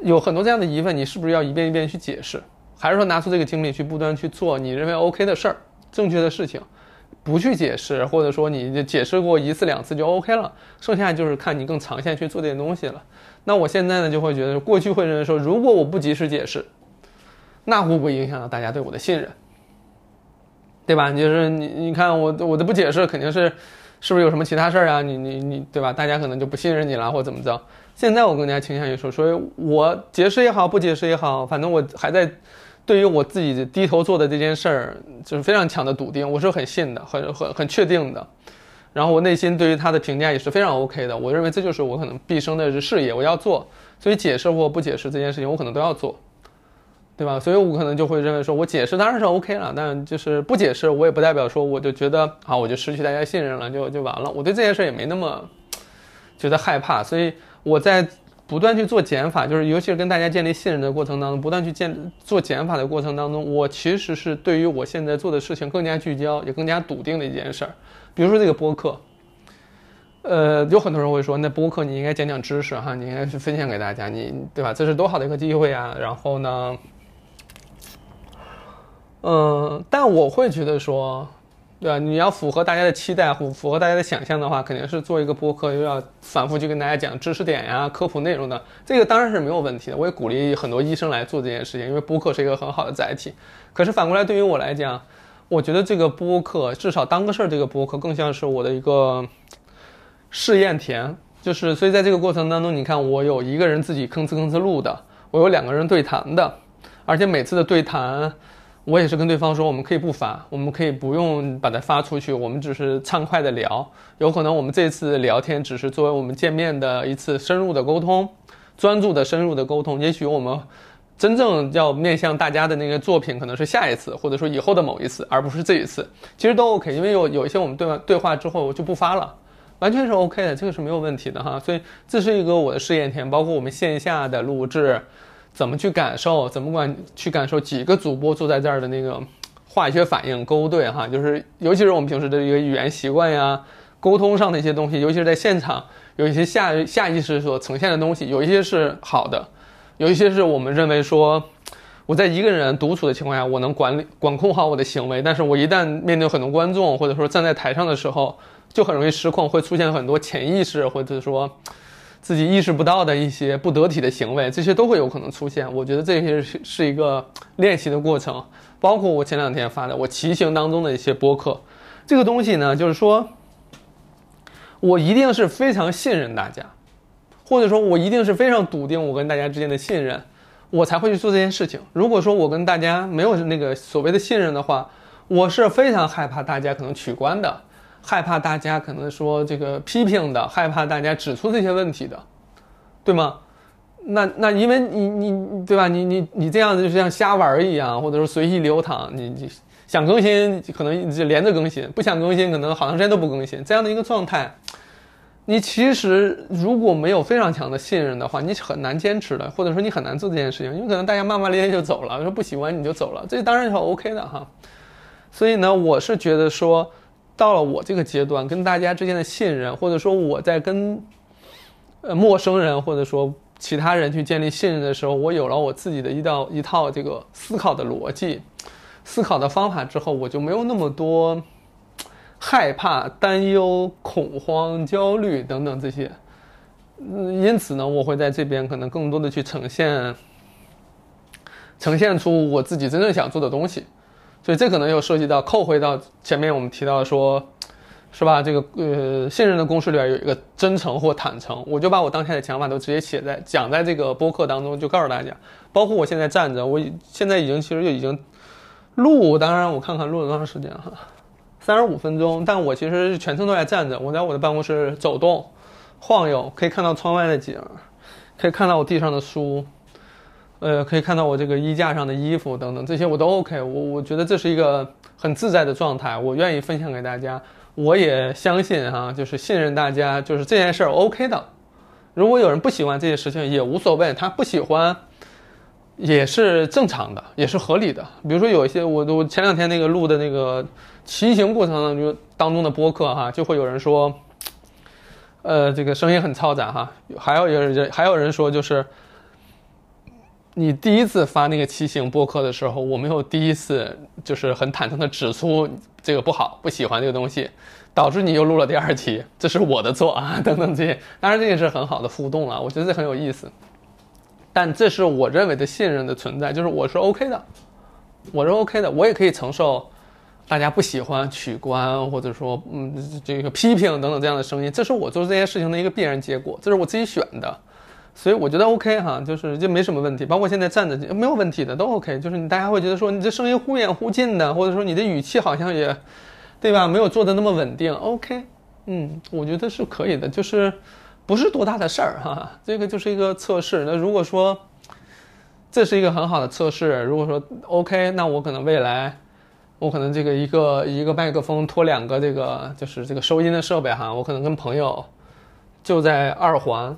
S1: 有很多这样的疑问，你是不是要一遍一遍去解释，还是说拿出这个精力去不断去做你认为 OK 的事儿，正确的事情？不去解释，或者说你解释过一次两次就 OK 了，剩下就是看你更长线去做这些东西了。那我现在呢就会觉得，过去会认为说，如果我不及时解释，那会不会影响到大家对我的信任？对吧？就是你你看我我的不解释，肯定是是不是有什么其他事儿啊？你你你对吧？大家可能就不信任你了，或怎么着？现在我更加倾向于说，所以我解释也好，不解释也好，反正我还在。对于我自己低头做的这件事儿，就是非常强的笃定，我是很信的，很很很确定的。然后我内心对于他的评价也是非常 OK 的。我认为这就是我可能毕生的事业，我要做。所以解释或不解释这件事情，我可能都要做，对吧？所以我可能就会认为说，我解释当然是 OK 了，但就是不解释，我也不代表说我就觉得啊，我就失去大家信任了，就就完了。我对这件事也没那么觉得害怕，所以我在。不断去做减法，就是尤其是跟大家建立信任的过程当中，不断去建做减法的过程当中，我其实是对于我现在做的事情更加聚焦，也更加笃定的一件事儿。比如说这个播客，呃，有很多人会说，那播客你应该讲讲知识哈，你应该去分享给大家，你对吧？这是多好的一个机会啊！然后呢，嗯，但我会觉得说。对吧？你要符合大家的期待，符符合大家的想象的话，肯定是做一个播客，又要反复去跟大家讲知识点呀、科普内容的，这个当然是没有问题的。我也鼓励很多医生来做这件事情，因为播客是一个很好的载体。可是反过来，对于我来讲，我觉得这个播客至少当个事儿，这个播客更像是我的一个试验田。就是所以在这个过程当中，你看我有一个人自己吭哧吭哧录的，我有两个人对谈的，而且每次的对谈。我也是跟对方说，我们可以不发，我们可以不用把它发出去，我们只是畅快的聊。有可能我们这次聊天只是作为我们见面的一次深入的沟通，专注的深入的沟通。也许我们真正要面向大家的那个作品，可能是下一次，或者说以后的某一次，而不是这一次。其实都 OK，因为有有一些我们对完对话之后就不发了，完全是 OK 的，这个是没有问题的哈。所以这是一个我的试验田，包括我们线下的录制。怎么去感受？怎么管去感受几个主播坐在这儿的那个 化学反应勾兑哈？就是尤其是我们平时的一个语言习惯呀，沟通上的一些东西，尤其是在现场有一些下下意识所呈现的东西，有一些是好的，有一些是我们认为说我在一个人独处的情况下，我能管理管控好我的行为，但是我一旦面对很多观众或者说站在台上的时候，就很容易失控，会出现很多潜意识或者说。自己意识不到的一些不得体的行为，这些都会有可能出现。我觉得这些是是一个练习的过程，包括我前两天发的我骑行当中的一些播客，这个东西呢，就是说，我一定是非常信任大家，或者说我一定是非常笃定我跟大家之间的信任，我才会去做这件事情。如果说我跟大家没有那个所谓的信任的话，我是非常害怕大家可能取关的。害怕大家可能说这个批评的，害怕大家指出这些问题的，对吗？那那因为你你对吧？你你你这样子就像瞎玩一样，或者说随意流淌，你你想更新可能就连着更新，不想更新可能好长时间都不更新，这样的一个状态，你其实如果没有非常强的信任的话，你很难坚持的，或者说你很难做这件事情，因为可能大家骂骂咧咧就走了，说不喜欢你就走了，这当然是 OK 的哈。所以呢，我是觉得说，到了我这个阶段，跟大家之间的信任，或者说我在跟呃陌生人或者说其他人去建立信任的时候，我有了我自己的一道一套这个思考的逻辑、思考的方法之后，我就没有那么多。害怕、担忧、恐慌、焦虑等等这些，因此呢，我会在这边可能更多的去呈现，呈现出我自己真正想做的东西，所以这可能又涉及到扣回到前面我们提到说，是吧？这个呃，信任的公式里边有一个真诚或坦诚，我就把我当下的想法都直接写在讲在这个播客当中，就告诉大家，包括我现在站着，我现在已经其实就已经录，当然我看看录了多长时间哈。三十五分钟，但我其实全程都在站着。我在我的办公室走动、晃悠，可以看到窗外的景，可以看到我地上的书，呃，可以看到我这个衣架上的衣服等等，这些我都 OK。我我觉得这是一个很自在的状态，我愿意分享给大家。我也相信哈，就是信任大家，就是这件事儿 OK 的。如果有人不喜欢这些事情也无所谓，他不喜欢也是正常的，也是合理的。比如说有一些我我前两天那个录的那个。骑行过程当中当中的播客哈，就会有人说，呃，这个声音很嘈杂哈。还有有人还有人说，就是你第一次发那个骑行播客的时候，我没有第一次就是很坦诚的指出这个不好，不喜欢这个东西，导致你又录了第二期，这是我的错啊，等等这些。当然这也是很好的互动了，我觉得这很有意思。但这是我认为的信任的存在，就是我是 OK 的，我是 OK 的，我也可以承受。大家不喜欢取关，或者说，嗯，这个批评等等这样的声音，这是我做这件事情的一个必然结果，这是我自己选的，所以我觉得 OK 哈，就是就没什么问题。包括现在站着没有问题的，都 OK。就是你大家会觉得说你这声音忽远忽近的，或者说你的语气好像也，对吧？没有做的那么稳定，OK，嗯，我觉得是可以的，就是不是多大的事儿哈。这个就是一个测试。那如果说这是一个很好的测试，如果说 OK，那我可能未来。我可能这个一个一个麦克风拖两个这个就是这个收音的设备哈，我可能跟朋友就在二环，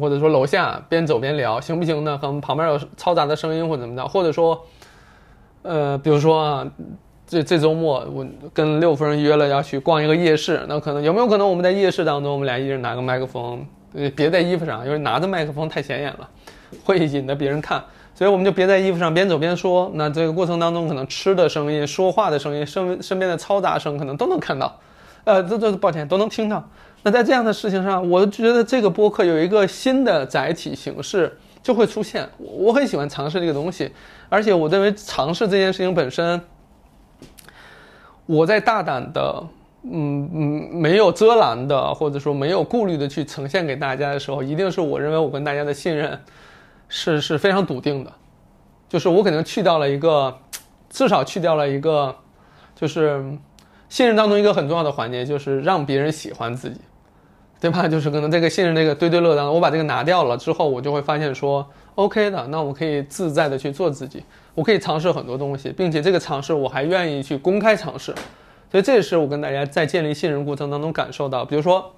S1: 或者说楼下边走边聊，行不行呢？可能旁边有嘈杂的声音或者怎么着，或者说，呃，比如说啊，这这周末我跟六夫人约了要去逛一个夜市，那可能有没有可能我们在夜市当中，我们俩一人拿个麦克风，别在衣服上，因为拿着麦克风太显眼了，会引得别人看。所以我们就别在衣服上边走边说，那这个过程当中可能吃的声音、说话的声音、身身边的嘈杂声可能都能看到，呃，这这抱歉都能听到。那在这样的事情上，我觉得这个播客有一个新的载体形式就会出现。我很喜欢尝试这个东西，而且我认为尝试这件事情本身，我在大胆的，嗯嗯，没有遮拦的，或者说没有顾虑的去呈现给大家的时候，一定是我认为我跟大家的信任。是是非常笃定的，就是我可能去掉了一个，至少去掉了一个，就是信任当中一个很重要的环节，就是让别人喜欢自己，对吧？就是可能这个信任这个堆堆乐当中，我把这个拿掉了之后，我就会发现说，OK 的，那我可以自在的去做自己，我可以尝试很多东西，并且这个尝试我还愿意去公开尝试，所以这也是我跟大家在建立信任过程当中感受到，比如说，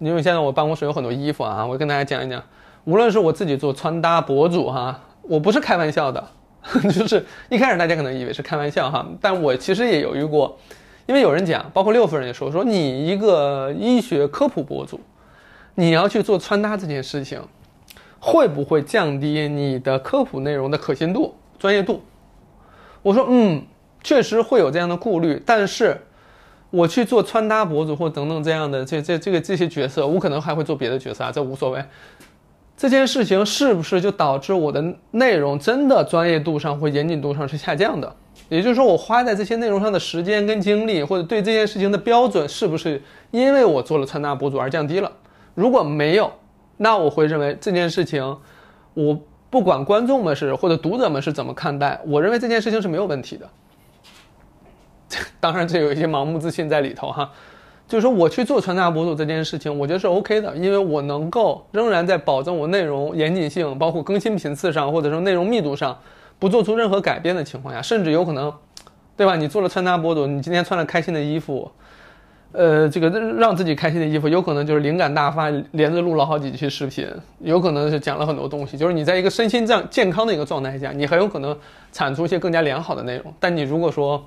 S1: 因为现在我办公室有很多衣服啊，我跟大家讲一讲。无论是我自己做穿搭博主哈，我不是开玩笑的，就是一开始大家可能以为是开玩笑哈，但我其实也犹豫过，因为有人讲，包括六夫人也说，说你一个医学科普博主，你要去做穿搭这件事情，会不会降低你的科普内容的可信度、专业度？我说，嗯，确实会有这样的顾虑，但是我去做穿搭博主或等等这样的这这这个这些角色，我可能还会做别的角色啊，这无所谓。这件事情是不是就导致我的内容真的专业度上或严谨度上是下降的？也就是说，我花在这些内容上的时间跟精力，或者对这件事情的标准，是不是因为我做了穿搭博主而降低了？如果没有，那我会认为这件事情，我不管观众们是或者读者们是怎么看待，我认为这件事情是没有问题的。当然，这有一些盲目自信在里头哈。就是说，我去做穿搭博主这件事情，我觉得是 OK 的，因为我能够仍然在保证我内容严谨性，包括更新频次上，或者说内容密度上，不做出任何改变的情况下，甚至有可能，对吧？你做了穿搭博主，你今天穿了开心的衣服，呃，这个让自己开心的衣服，有可能就是灵感大发，连着录了好几期视频，有可能是讲了很多东西。就是你在一个身心这样健康的一个状态下，你很有可能产出一些更加良好的内容。但你如果说，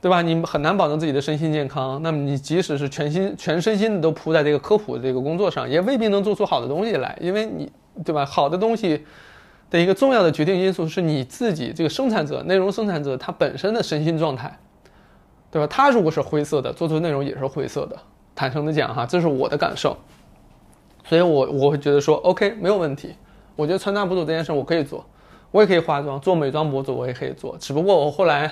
S1: 对吧？你很难保证自己的身心健康，那么你即使是全心全身心的都扑在这个科普这个工作上，也未必能做出好的东西来，因为你，对吧？好的东西的一个重要的决定因素是你自己这个生产者、内容生产者他本身的身心状态。对吧？他如果是灰色的，做出内容也是灰色的。坦诚的讲，哈，这是我的感受。所以，我我会觉得说，OK，没有问题。我觉得穿搭博主这件事我可以做，我也可以化妆，做美妆博主我也可以做。只不过我后来，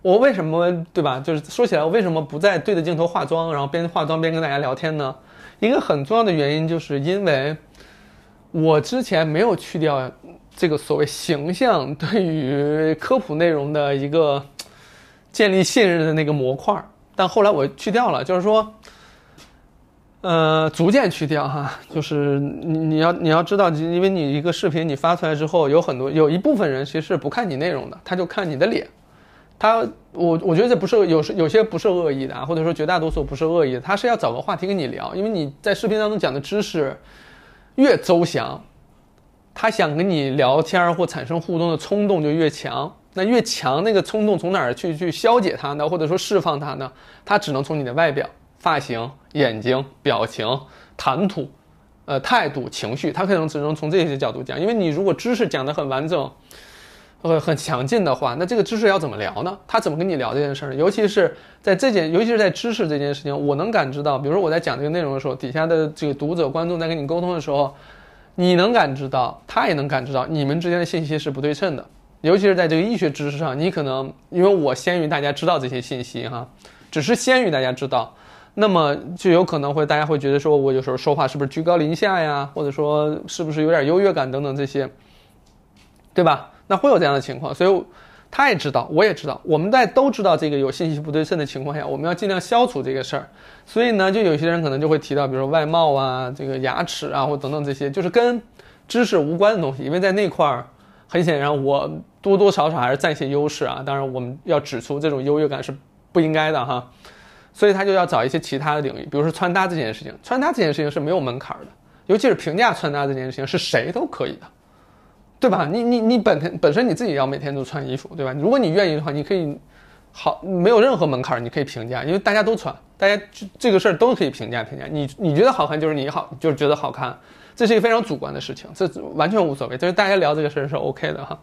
S1: 我为什么对吧？就是说起来，我为什么不再对着镜头化妆，然后边化妆边跟大家聊天呢？一个很重要的原因，就是因为我之前没有去掉这个所谓形象 对于科普内容的一个。建立信任的那个模块，但后来我去掉了，就是说，呃，逐渐去掉哈，就是你你要你要知道，因为你一个视频你发出来之后，有很多有一部分人其实是不看你内容的，他就看你的脸，他我我觉得这不是有有些不是恶意的啊，或者说绝大多数不是恶意的，他是要找个话题跟你聊，因为你在视频当中讲的知识越周详，他想跟你聊天或产生互动的冲动就越强。那越强，那个冲动从哪儿去去消解它呢？或者说释放它呢？它只能从你的外表、发型、眼睛、表情、谈吐、呃态度、情绪，它可能只能从这些角度讲。因为你如果知识讲得很完整、呃很强劲的话，那这个知识要怎么聊呢？他怎么跟你聊这件事儿？尤其是在这件，尤其是在知识这件事情，我能感知到，比如说我在讲这个内容的时候，底下的这个读者、观众在跟你沟通的时候，你能感知到，他也能感知到，你们之间的信息是不对称的。尤其是在这个医学知识上，你可能因为我先于大家知道这些信息哈，只是先于大家知道，那么就有可能会大家会觉得说我有时候说话是不是居高临下呀，或者说是不是有点优越感等等这些，对吧？那会有这样的情况，所以他也知道，我也知道，我们在都知道这个有信息不对称的情况下，我们要尽量消除这个事儿。所以呢，就有些人可能就会提到，比如说外貌啊，这个牙齿啊，或等等这些，就是跟知识无关的东西，因为在那块儿。很显然，我多多少少还是占些优势啊。当然，我们要指出这种优越感是不应该的哈。所以他就要找一些其他的领域，比如说穿搭这件事情。穿搭这件事情是没有门槛的，尤其是评价穿搭这件事情，是谁都可以的，对吧？你你你本身本身你自己要每天都穿衣服，对吧？如果你愿意的话，你可以好没有任何门槛，你可以评价，因为大家都穿，大家这个事儿都可以评价评价。你你觉得好看就是你好，就是觉得好看。这是一个非常主观的事情，这完全无所谓。就是大家聊这个事儿是 OK 的哈，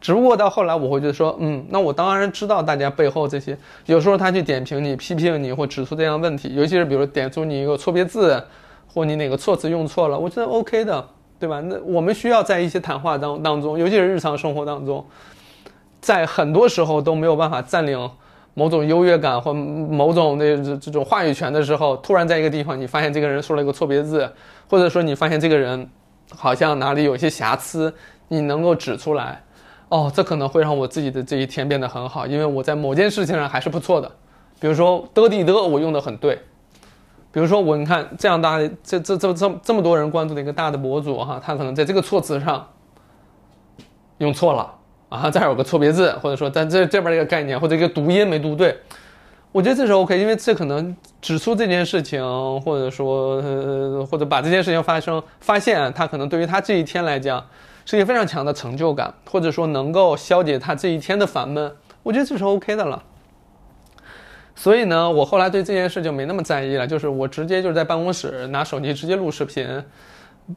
S1: 只不过到后来我会觉得说，嗯，那我当然知道大家背后这些，有时候他去点评你、批评你或指出这样问题，尤其是比如点出你一个错别字，或你哪个措辞用错了，我觉得 OK 的，对吧？那我们需要在一些谈话当当中，尤其是日常生活当中，在很多时候都没有办法占领。某种优越感或某种那这这种话语权的时候，突然在一个地方，你发现这个人说了一个错别字，或者说你发现这个人好像哪里有一些瑕疵，你能够指出来，哦，这可能会让我自己的这一天变得很好，因为我在某件事情上还是不错的。比如说的地的，我用的很对。比如说我你看这样大的这这这这这么多人关注的一个大的博主哈，他可能在这个措辞上用错了。啊，这儿有个错别字，或者说在这这边一个概念，或者一个读音没读对，我觉得这是 OK，因为这可能指出这件事情，或者说呃，或者把这件事情发生发现，他可能对于他这一天来讲是一个非常强的成就感，或者说能够消解他这一天的烦闷，我觉得这是 OK 的了。所以呢，我后来对这件事就没那么在意了，就是我直接就是在办公室拿手机直接录视频，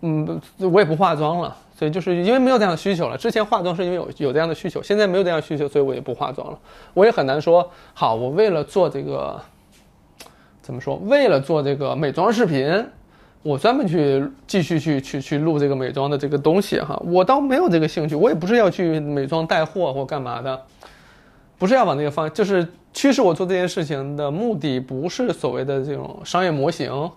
S1: 嗯，我也不化妆了。所以就是因为没有这样的需求了。之前化妆是因为有有这样的需求，现在没有这样的需求，所以我也不化妆了。我也很难说，好，我为了做这个，怎么说？为了做这个美妆视频，我专门去继续去去去录这个美妆的这个东西哈。我倒没有这个兴趣，我也不是要去美妆带货或干嘛的，不是要往那个方，就是驱使我做这件事情的目的，不是所谓的这种商业模型。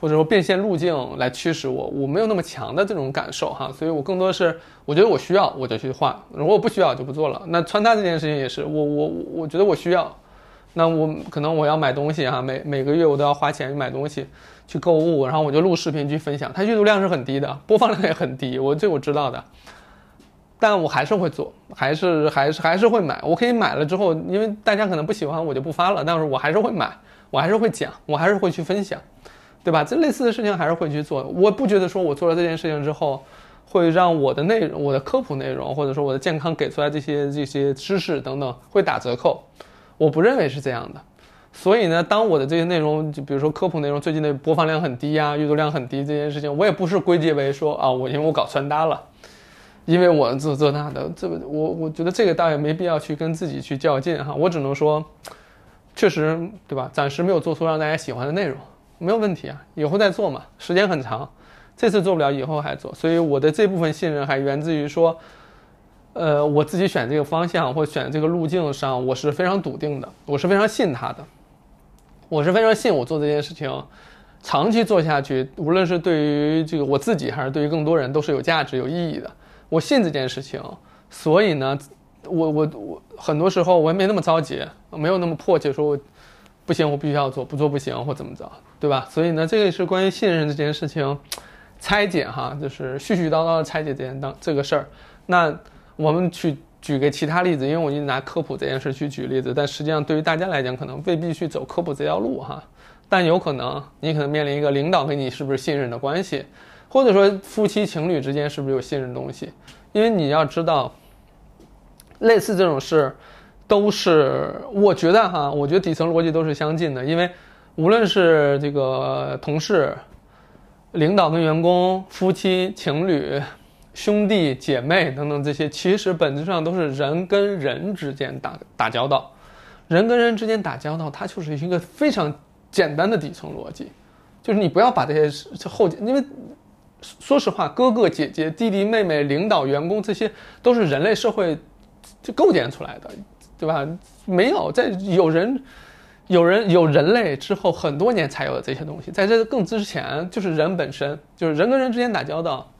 S1: 或者说变现路径来驱使我，我没有那么强的这种感受哈，所以我更多的是我觉得我需要我就去画，如果我不需要就不做了。那穿搭这件事情也是，我我我觉得我需要，那我可能我要买东西哈，每每个月我都要花钱买东西，去购物，然后我就录视频去分享，它阅读量是很低的，播放量也很低，我这我知道的，但我还是会做，还是还是还是会买，我可以买了之后，因为大家可能不喜欢我就不发了，但是我还是会买。我还是会讲，我还是会去分享，对吧？这类似的事情还是会去做。我不觉得说我做了这件事情之后，会让我的内容、我的科普内容，或者说我的健康给出来这些这些知识等等会打折扣，我不认为是这样的。所以呢，当我的这些内容，就比如说科普内容，最近的播放量很低呀，阅读量很低这件事情，我也不是归结为说啊，我因为我搞穿搭了。因为我这这那的，这我我觉得这个倒也没必要去跟自己去较劲哈，我只能说，确实对吧？暂时没有做出让大家喜欢的内容，没有问题啊，以后再做嘛，时间很长，这次做不了，以后还做，所以我的这部分信任还源自于说，呃，我自己选这个方向或选这个路径上，我是非常笃定的，我是非常信他的，我是非常信我做这件事情，长期做下去，无论是对于这个我自己还是对于更多人，都是有价值、有意义的。我信这件事情，所以呢，我我我很多时候我也没那么着急，没有那么迫切，说我不行，我必须要做，不做不行或怎么着，对吧？所以呢，这个是关于信任这件事情拆解哈，就是絮絮叨叨的拆解这件当这个事儿。那我们去举个其他例子，因为我一直拿科普这件事去举例子，但实际上对于大家来讲，可能未必去走科普这条路哈，但有可能你可能面临一个领导跟你是不是信任的关系。或者说夫妻情侣之间是不是有信任东西？因为你要知道，类似这种事，都是我觉得哈，我觉得底层逻辑都是相近的。因为无论是这个同事、领导跟员工、夫妻情侣、兄弟姐妹等等这些，其实本质上都是人跟人之间打打交道。人跟人之间打交道，它就是一个非常简单的底层逻辑，就是你不要把这些后，因为。说实话，哥哥姐姐、弟弟妹妹、领导、员工，这些都是人类社会就构建出来的，对吧？没有在有人、有人、有人类之后很多年才有的这些东西，在这更之前，就是人本身，就是人跟人之间打交道，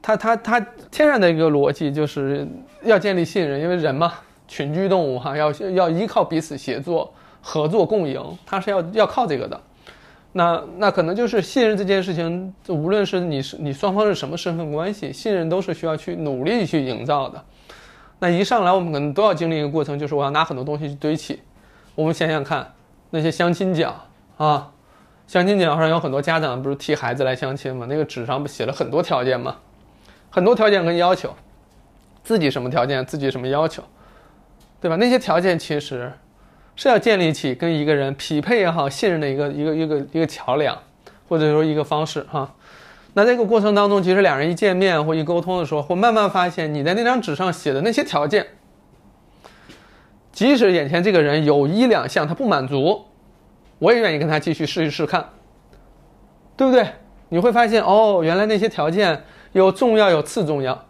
S1: 他他他天然的一个逻辑就是要建立信任，因为人嘛，群居动物哈，要要依靠彼此协作、合作共赢，他是要要靠这个的。那那可能就是信任这件事情，无论是你是你双方是什么身份关系，信任都是需要去努力去营造的。那一上来我们可能都要经历一个过程，就是我要拿很多东西去堆砌。我们想想看，那些相亲角啊，相亲角上有很多家长不是替孩子来相亲吗？那个纸上不写了很多条件吗？很多条件跟要求，自己什么条件，自己什么要求，对吧？那些条件其实。是要建立起跟一个人匹配也好、信任的一个一个一个一个桥梁，或者说一个方式哈。那这个过程当中，其实两人一见面或一沟通的时候，会慢慢发现你在那张纸上写的那些条件，即使眼前这个人有一两项他不满足，我也愿意跟他继续试一试看，对不对？你会发现哦，原来那些条件有重要有次重要，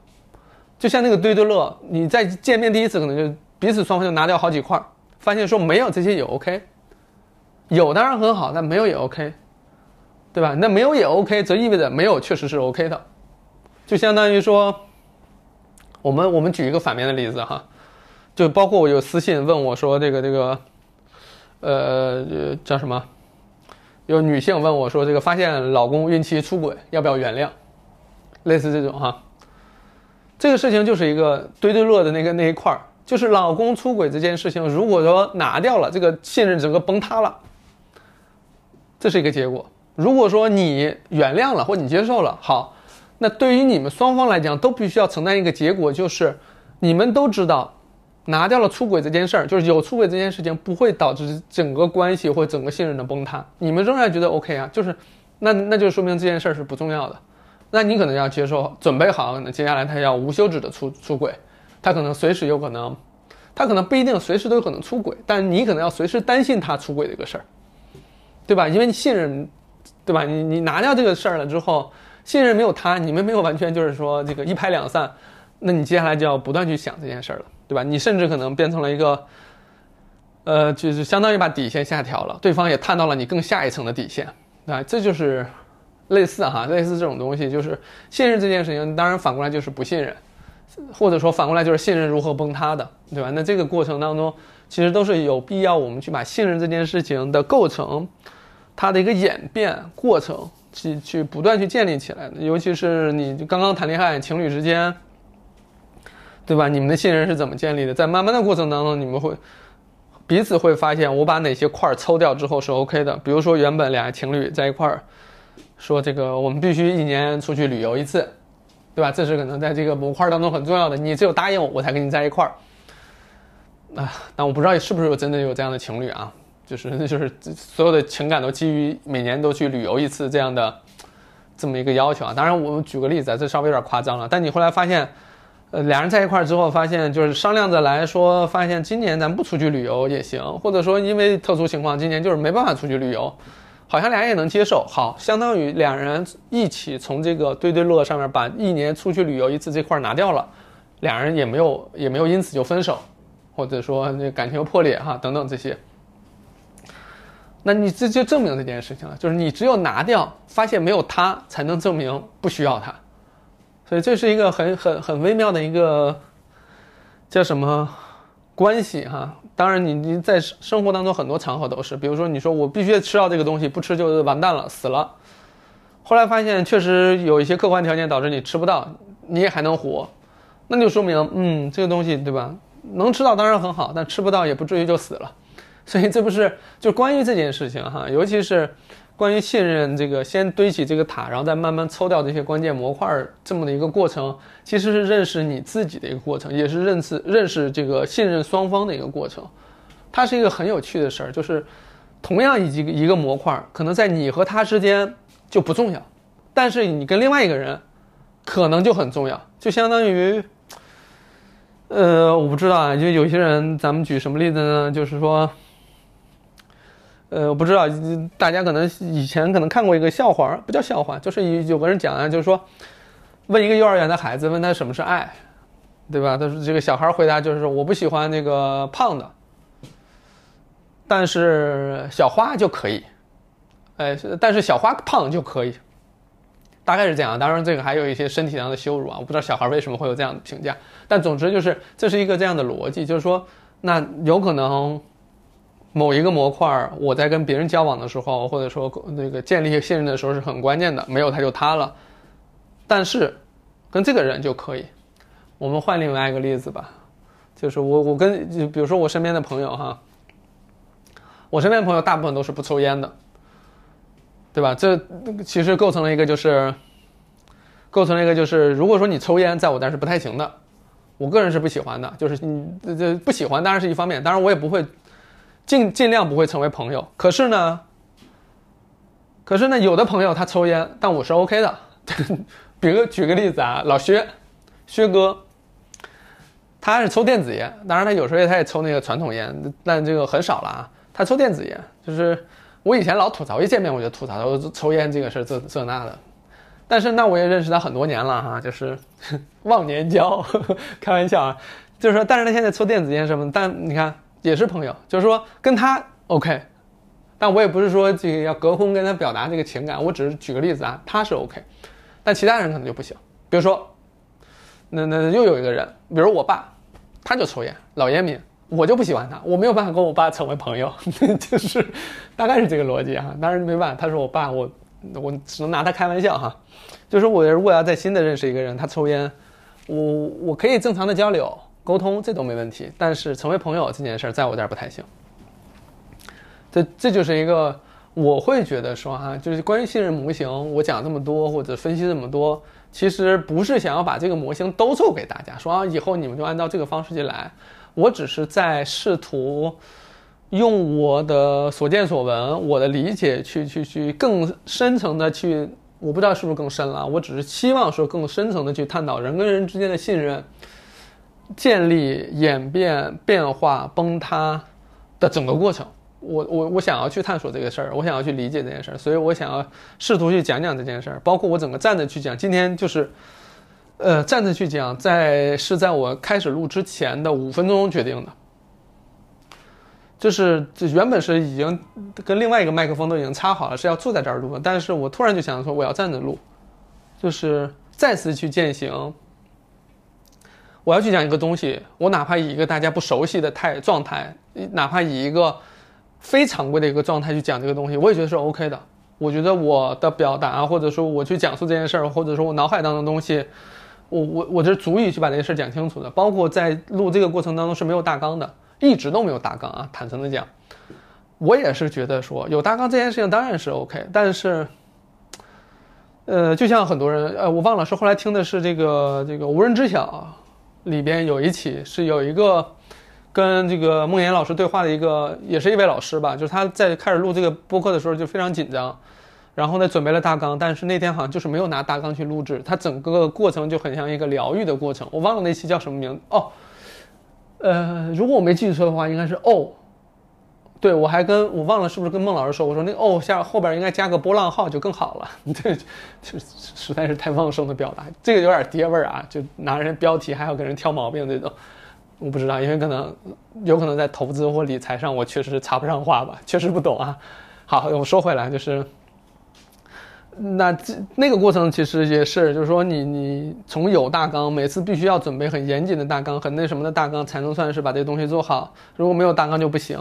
S1: 就像那个堆堆乐，你在见面第一次可能就彼此双方就拿掉好几块。发现说没有这些也 OK，有当然很好，但没有也 OK，对吧？那没有也 OK，则意味着没有确实是 OK 的，就相当于说，我们我们举一个反面的例子哈，就包括我有私信问我说这个这个，呃叫什么？有女性问我说这个发现老公孕期出轨要不要原谅？类似这种哈，这个事情就是一个堆堆乐的那个那一块儿。就是老公出轨这件事情，如果说拿掉了，这个信任整个崩塌了，这是一个结果。如果说你原谅了或你接受了，好，那对于你们双方来讲，都必须要承担一个结果，就是你们都知道，拿掉了出轨这件事儿，就是有出轨这件事情不会导致整个关系或整个信任的崩塌，你们仍然觉得 OK 啊，就是那那就说明这件事儿是不重要的，那你可能要接受，准备好，那接下来他要无休止的出出轨。他可能随时有可能，他可能不一定随时都有可能出轨，但你可能要随时担心他出轨这个事儿，对吧？因为你信任，对吧？你你拿掉这个事儿了之后，信任没有他，你们没有完全就是说这个一拍两散，那你接下来就要不断去想这件事儿了，对吧？你甚至可能变成了一个，呃，就是相当于把底线下调了，对方也探到了你更下一层的底线，啊，这就是类似哈，类似这种东西，就是信任这件事情，当然反过来就是不信任。或者说反过来就是信任如何崩塌的，对吧？那这个过程当中，其实都是有必要我们去把信任这件事情的构成，它的一个演变过程去去不断去建立起来的。尤其是你刚刚谈恋爱情侣之间，对吧？你们的信任是怎么建立的？在慢慢的过程当中，你们会彼此会发现我把哪些块儿抽掉之后是 OK 的。比如说原本俩情侣在一块儿说这个我们必须一年出去旅游一次，对吧？这是可能在这个模块当中很重要的，你只有答应我，我才跟你在一块儿。啊，但我不知道是不是有真的有这样的情侣啊，就是就是所有的情感都基于每年都去旅游一次这样的这么一个要求啊。当然，我举个例子啊，这稍微有点夸张了。但你后来发现。呃，俩人在一块儿之后，发现就是商量着来说，发现今年咱不出去旅游也行，或者说因为特殊情况，今年就是没办法出去旅游，好像俩人也能接受。好，相当于两人一起从这个堆堆乐上面把一年出去旅游一次这块拿掉了，两人也没有也没有因此就分手，或者说那感情破裂哈等等这些。那你这就证明这件事情了，就是你只有拿掉，发现没有他，才能证明不需要他。所以这是一个很很很微妙的一个叫什么关系哈？当然，你你在生活当中很多场合都是，比如说你说我必须吃到这个东西，不吃就完蛋了，死了。后来发现确实有一些客观条件导致你吃不到，你也还能活，那就说明嗯这个东西对吧？能吃到当然很好，但吃不到也不至于就死了。所以这不是就关于这件事情哈，尤其是。关于信任，这个先堆起这个塔，然后再慢慢抽掉这些关键模块，这么的一个过程，其实是认识你自己的一个过程，也是认识认识这个信任双方的一个过程。它是一个很有趣的事儿，就是同样一个一个模块，可能在你和他之间就不重要，但是你跟另外一个人，可能就很重要。就相当于，呃，我不知道啊，就有些人，咱们举什么例子呢？就是说。呃，我不知道，大家可能以前可能看过一个笑话，不叫笑话，就是有有个人讲啊，就是说，问一个幼儿园的孩子，问他什么是爱，对吧？他说这个小孩回答就是说我不喜欢那个胖的，但是小花就可以，哎，但是小花胖就可以，大概是这样。当然，这个还有一些身体上的羞辱啊，我不知道小孩为什么会有这样的评价，但总之就是这是一个这样的逻辑，就是说，那有可能。某一个模块，我在跟别人交往的时候，或者说那个建立信任的时候是很关键的，没有它就塌了。但是，跟这个人就可以。我们换另外一个例子吧，就是我我跟就比如说我身边的朋友哈，我身边的朋友大部分都是不抽烟的，对吧？这其实构成了一个就是，构成了一个就是，如果说你抽烟，在我这是不太行的，我个人是不喜欢的，就是你这不喜欢当然是一方面，当然我也不会。尽尽量不会成为朋友，可是呢，可是呢，有的朋友他抽烟，但我是 OK 的。比如举个例子啊，老薛，薛哥，他是抽电子烟，当然他有时候他也抽那个传统烟，但这个很少了啊。他抽电子烟，就是我以前老吐槽，一见面我就吐槽他抽烟这个事这这那的。但是那我也认识他很多年了哈，就是 忘年交，开玩笑啊，就是说，但是他现在抽电子烟什么，但你看。也是朋友，就是说跟他 OK，但我也不是说这个要隔空跟他表达这个情感，我只是举个例子啊，他是 OK，但其他人可能就不行。比如说，那那又有一个人，比如我爸，他就抽烟，老烟民，我就不喜欢他，我没有办法跟我爸成为朋友，就是大概是这个逻辑哈。当然没办法，他是我爸，我我只能拿他开玩笑哈。就是我如果要在新的认识一个人，他抽烟，我我可以正常的交流。沟通这都没问题，但是成为朋友这件事儿在我这儿不太行。这这就是一个我会觉得说哈，就是关于信任模型，我讲这么多或者分析这么多，其实不是想要把这个模型兜售给大家，说啊以后你们就按照这个方式去来。我只是在试图用我的所见所闻、我的理解去去去更深层的去，我不知道是不是更深了，我只是希望说更深层的去探讨人跟人之间的信任。建立、演变、变化、崩塌的整个过程，我我我想要去探索这个事儿，我想要去理解这件事儿，所以我想要试图去讲讲这件事儿，包括我整个站着去讲。今天就是，呃，站着去讲，在是在我开始录之前的五分钟决定的，就是这原本是已经跟另外一个麦克风都已经插好了，是要坐在这儿录的，但是我突然就想说我要站着录，就是再次去践行。我要去讲一个东西，我哪怕以一个大家不熟悉的态状态，哪怕以一个非常规的一个状态去讲这个东西，我也觉得是 OK 的。我觉得我的表达，或者说我去讲述这件事儿，或者说我脑海当中的东西，我我我这足以去把这件事讲清楚的。包括在录这个过程当中是没有大纲的，一直都没有大纲啊。坦诚的讲，我也是觉得说有大纲这件事情当然是 OK，但是，呃，就像很多人，呃，我忘了是后来听的是这个这个无人知晓里边有一起是有一个跟这个梦岩老师对话的一个，也是一位老师吧，就是他在开始录这个播客的时候就非常紧张。然后呢，准备了大纲，但是那天好像就是没有拿大纲去录制，他整个过程就很像一个疗愈的过程。我忘了那期叫什么名字哦，呃，如果我没记错的话，应该是哦，对我还跟我忘了是不是跟孟老师说，我说那哦下后边应该加个波浪号就更好了。对，就实在是太旺盛的表达，这个有点爹味儿啊，就拿人标题还要给人挑毛病这种，我不知道，因为可能有可能在投资或理财上我确实插不上话吧，确实不懂啊。好，我说回来就是。那这那个过程其实也是，就是说你你从有大纲，每次必须要准备很严谨的大纲，很那什么的大纲，才能算是把这东西做好。如果没有大纲就不行，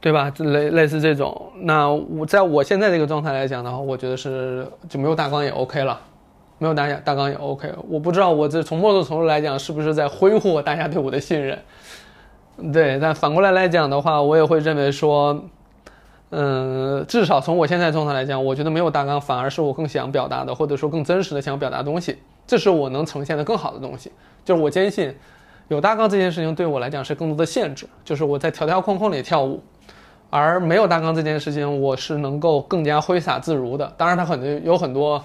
S1: 对吧？类类似这种。那我在我现在这个状态来讲的话，我觉得是就没有大纲也 OK 了，没有大大纲也 OK。我不知道我这从某种程度来讲是不是在挥霍大家对我的信任？对，但反过来来讲的话，我也会认为说。嗯，至少从我现在状态来讲，我觉得没有大纲反而是我更想表达的，或者说更真实的想表达东西，这是我能呈现的更好的东西。就是我坚信，有大纲这件事情对我来讲是更多的限制，就是我在条条框框里跳舞，而没有大纲这件事情，我是能够更加挥洒自如的。当然，它很多有很多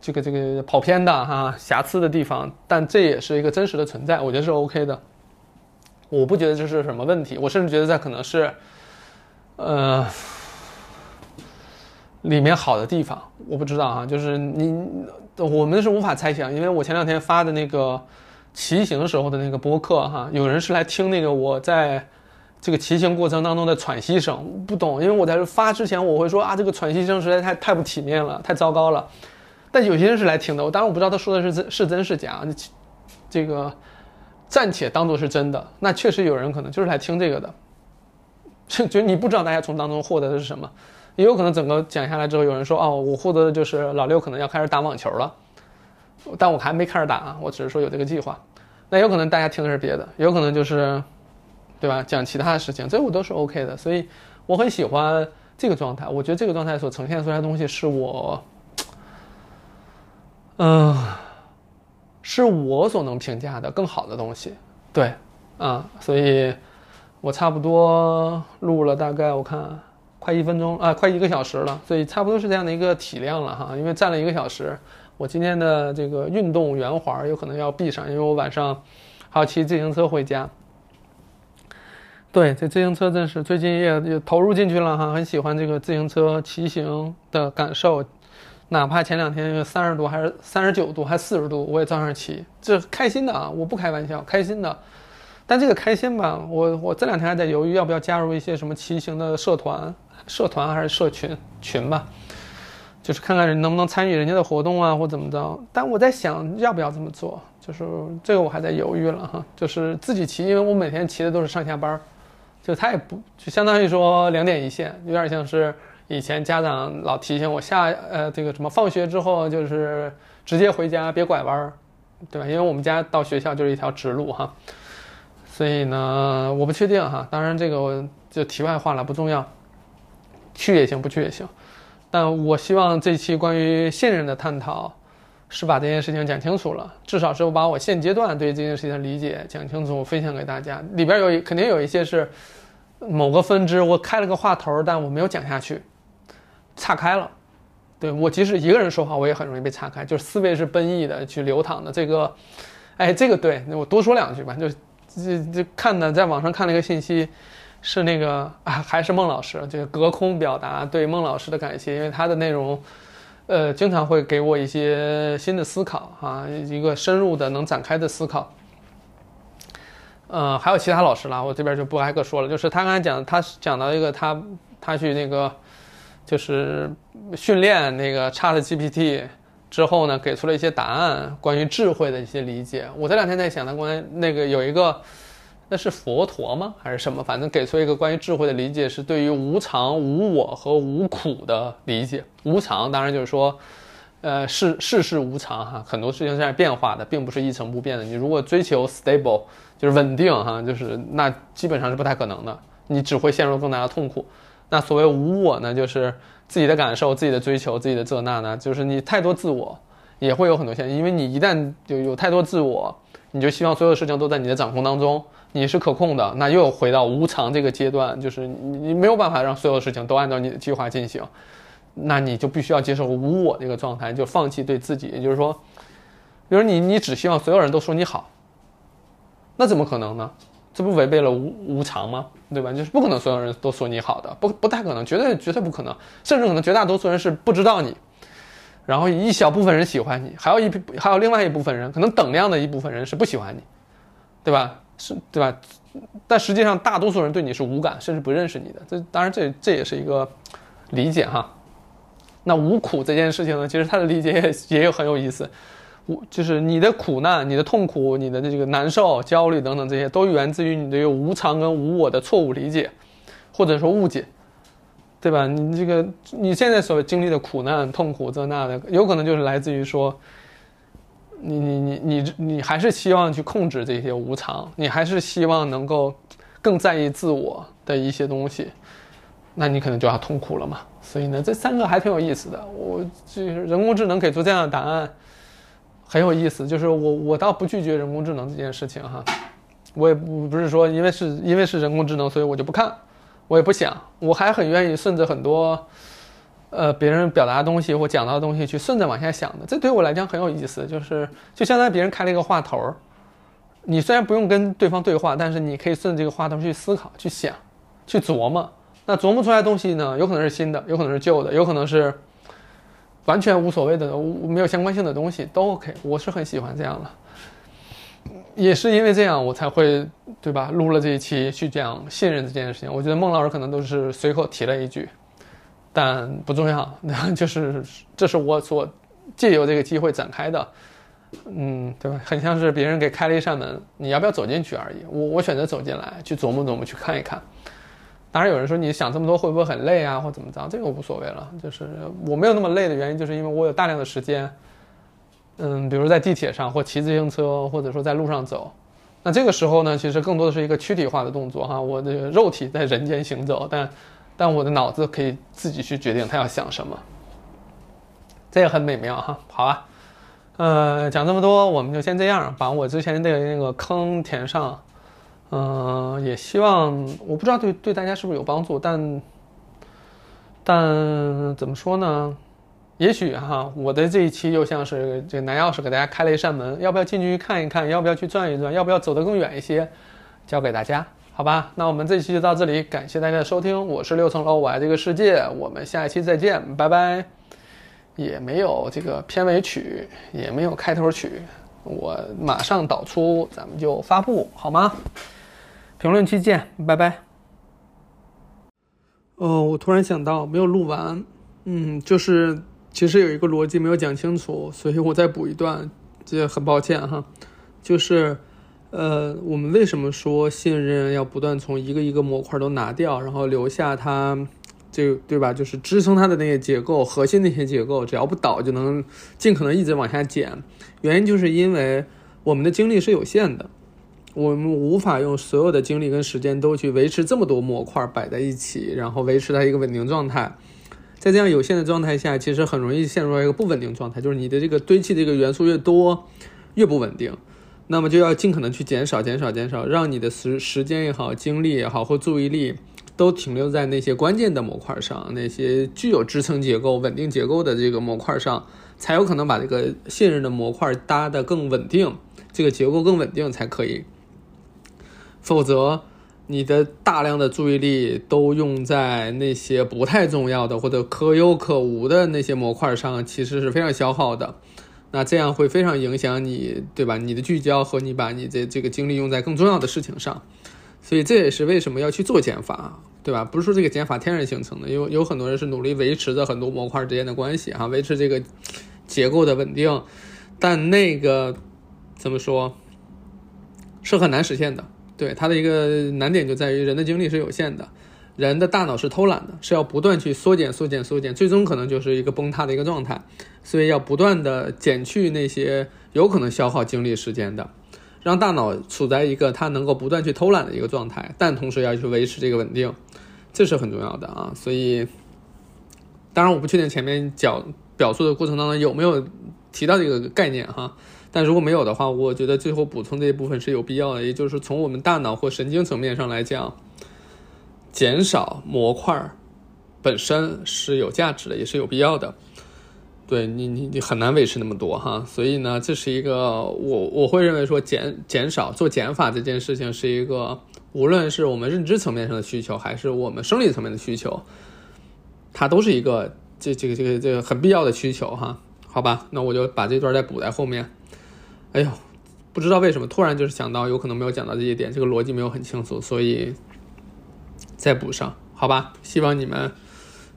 S1: 这个这个跑偏的哈瑕疵的地方，但这也是一个真实的存在，我觉得是 OK 的。我不觉得这是什么问题，我甚至觉得这可能是。呃，里面好的地方我不知道哈，就是你我们是无法猜想，因为我前两天发的那个骑行时候的那个播客哈，有人是来听那个我在这个骑行过程当中的喘息声，不懂，因为我在发之前我会说啊，这个喘息声实在太太不体面了，太糟糕了。但有些人是来听的，我当然我不知道他说的是真是真是假，这个暂且当做是真的。那确实有人可能就是来听这个的。就就你不知道大家从当中获得的是什么，也有可能整个讲下来之后，有人说哦，我获得的就是老六可能要开始打网球了，但我还没开始打啊，我只是说有这个计划。那有可能大家听的是别的，有可能就是，对吧？讲其他的事情，这我都是 OK 的。所以我很喜欢这个状态，我觉得这个状态所呈现出来的东西是我，嗯，是我所能评价的更好的东西。对，啊，所以。我差不多录了大概我看快一分钟啊，快一个小时了，所以差不多是这样的一个体量了哈。因为站了一个小时，我今天的这个运动圆环有可能要闭上，因为我晚上还要骑自行车回家。对，这自行车真是最近也也投入进去了哈，很喜欢这个自行车骑行的感受，哪怕前两天三十度还是三十九度还四十度，我也照样骑，这开心的啊，我不开玩笑，开心的。但这个开心吧，我我这两天还在犹豫要不要加入一些什么骑行的社团，社团还是社群群吧，就是看看人能不能参与人家的活动啊，或怎么着。但我在想要不要这么做，就是这个我还在犹豫了哈。就是自己骑，因为我每天骑的都是上下班，就他也不就相当于说两点一线，有点像是以前家长老提醒我下呃这个什么放学之后就是直接回家别拐弯，对吧？因为我们家到学校就是一条直路哈。所以呢，我不确定哈，当然这个就题外话了，不重要，去也行，不去也行。但我希望这期关于信任的探讨，是把这件事情讲清楚了，至少是我把我现阶段对这件事情的理解讲清楚，分享给大家。里边有肯定有一些是某个分支，我开了个话头，但我没有讲下去，岔开了。对我即使一个人说话，我也很容易被岔开，就是思维是奔逸的，去流淌的。这个，哎，这个对那我多说两句吧，就。这这看的，在网上看了一个信息，是那个啊，还是孟老师，就是隔空表达对孟老师的感谢，因为他的内容，呃，经常会给我一些新的思考啊，一个深入的能展开的思考。呃，还有其他老师啦，我这边就不挨个说了，就是他刚才讲，他讲到一个他他去那个，就是训练那个 Chat GPT。之后呢，给出了一些答案，关于智慧的一些理解。我这两天在想，他关于那个有一个，那是佛陀吗？还是什么？反正给出一个关于智慧的理解，是对于无常、无我和无苦的理解。无常当然就是说，呃，世世事无常哈，很多事情是在变化的，并不是一成不变的。你如果追求 stable，就是稳定哈，就是那基本上是不太可能的，你只会陷入更大的痛苦。那所谓无我呢，就是自己的感受、自己的追求、自己的这那呢，就是你太多自我也会有很多限制，因为你一旦有有太多自我，你就希望所有事情都在你的掌控当中，你是可控的，那又回到无常这个阶段，就是你你没有办法让所有事情都按照你的计划进行，那你就必须要接受无我这个状态，就放弃对自己，也就是说，比如你你只希望所有人都说你好，那怎么可能呢？这不违背了无无常吗？对吧？就是不可能所有人都说你好的，不不太可能，绝对绝对不可能，甚至可能绝大多数人是不知道你，然后一小部分人喜欢你，还有一还有另外一部分人，可能等量的一部分人是不喜欢你，对吧？是，对吧？但实际上大多数人对你是无感，甚至不认识你的。这当然这这也是一个理解哈。那无苦这件事情呢，其实他的理解也也有很有意思。无就是你的苦难、你的痛苦、你的这个难受、焦虑等等，这些都源自于你的无常跟无我的错误理解，或者说误解，对吧？你这个你现在所经历的苦难、痛苦这那的，有可能就是来自于说，你你你你你还是希望去控制这些无常，你还是希望能够更在意自我的一些东西，那你可能就要痛苦了嘛。所以呢，这三个还挺有意思的。我就是人工智能给出这样的答案。很有意思，就是我我倒不拒绝人工智能这件事情哈，我也不不是说因为是因为是人工智能，所以我就不看，我也不想，我还很愿意顺着很多，呃别人表达的东西或讲到的东西去顺着往下想的，这对我来讲很有意思，就是就相当于别人开了一个话头儿，你虽然不用跟对方对话，但是你可以顺着这个话头去思考、去想、去琢磨，那琢磨出来的东西呢，有可能是新的，有可能是旧的，有可能是。完全无所谓的、没有相关性的东西都 OK，我是很喜欢这样的。也是因为这样，我才会对吧？录了这一期去讲信任这件事情。我觉得孟老师可能都是随口提了一句，但不重要。那 就是这是我所借由这个机会展开的，嗯，对吧？很像是别人给开了一扇门，你要不要走进去而已。我我选择走进来，去琢磨琢磨，去看一看。当然有人说你想这么多会不会很累啊，或怎么着？这个无所谓了。就是我没有那么累的原因，就是因为我有大量的时间，嗯，比如在地铁上或骑自行车，或者说在路上走。那这个时候呢，其实更多的是一个躯体化的动作哈。我的肉体在人间行走，但但我的脑子可以自己去决定他要想什么。这也很美妙哈。好吧，呃，讲这么多，我们就先这样，把我之前的那个坑填上。嗯，也希望我不知道对对大家是不是有帮助，但但怎么说呢？也许哈，我的这一期又像是这个拿钥匙给大家开了一扇门，要不要进去看一看？要不要去转一转？要不要走得更远一些？交给大家，好吧？那我们这期就到这里，感谢大家的收听，我是六层楼，我爱这个世界，我们下一期再见，拜拜。也没有这个片尾曲，也没有开头曲，我马上导出，咱们就发布，好吗？评论区见，拜拜。哦，我突然想到没有录完，嗯，就是其实有一个逻辑没有讲清楚，所以我再补一段，这很抱歉哈。就是，呃，我们为什么说信任要不断从一个一个模块都拿掉，然后留下它，这对吧？就是支撑它的那些结构，核心那些结构，只要不倒就能尽可能一直往下减。原因就是因为我们的精力是有限的。我们无法用所有的精力跟时间都去维持这么多模块摆在一起，然后维持它一个稳定状态。在这样有限的状态下，其实很容易陷入到一个不稳定状态，就是你的这个堆砌这个元素越多，越不稳定。那么就要尽可能去减少、减少、减少，让你的时时间也好、精力也好或注意力都停留在那些关键的模块上，那些具有支撑结构、稳定结构的这个模块上，才有可能把这个信任的模块搭得更稳定，这个结构更稳定才可以。否则，你的大量的注意力都用在那些不太重要的或者可有可无的那些模块上，其实是非常消耗的。那这样会非常影响你，对吧？你的聚焦和你把你的这个精力用在更重要的事情上。所以这也是为什么要去做减法，对吧？不是说这个减法天然形成的，有有很多人是努力维持着很多模块之间的关系哈，维持这个结构的稳定，但那个怎么说，是很难实现的。对它的一个难点就在于人的精力是有限的，人的大脑是偷懒的，是要不断去缩减、缩减、缩减，最终可能就是一个崩塌的一个状态。所以要不断的减去那些有可能消耗精力时间的，让大脑处在一个它能够不断去偷懒的一个状态，但同时要去维持这个稳定，这是很重要的啊。所以，当然我不确定前面讲表述的过程当中有没有提到这个概念哈，但如果没有的话，我觉得最后补充这一部分是有必要的，也就是从我们大脑或神经层面上来讲，减少模块本身是有价值的，也是有必要的。对你，你你很难维持那么多哈，所以呢，这是一个我我会认为说减减少做减法这件事情是一个，无论是我们认知层面上的需求，还是我们生理层面的需求，它都是一个这这个这个这个很必要的需求哈。好吧，那我就把这段再补在后面。哎呦，不知道为什么突然就是想到，有可能没有讲到这一点，这个逻辑没有很清楚，所以再补上。好吧，希望你们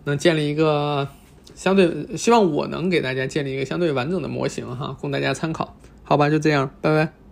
S1: 能建立一个。相对希望我能给大家建立一个相对完整的模型哈，供大家参考。好吧，就这样，拜拜。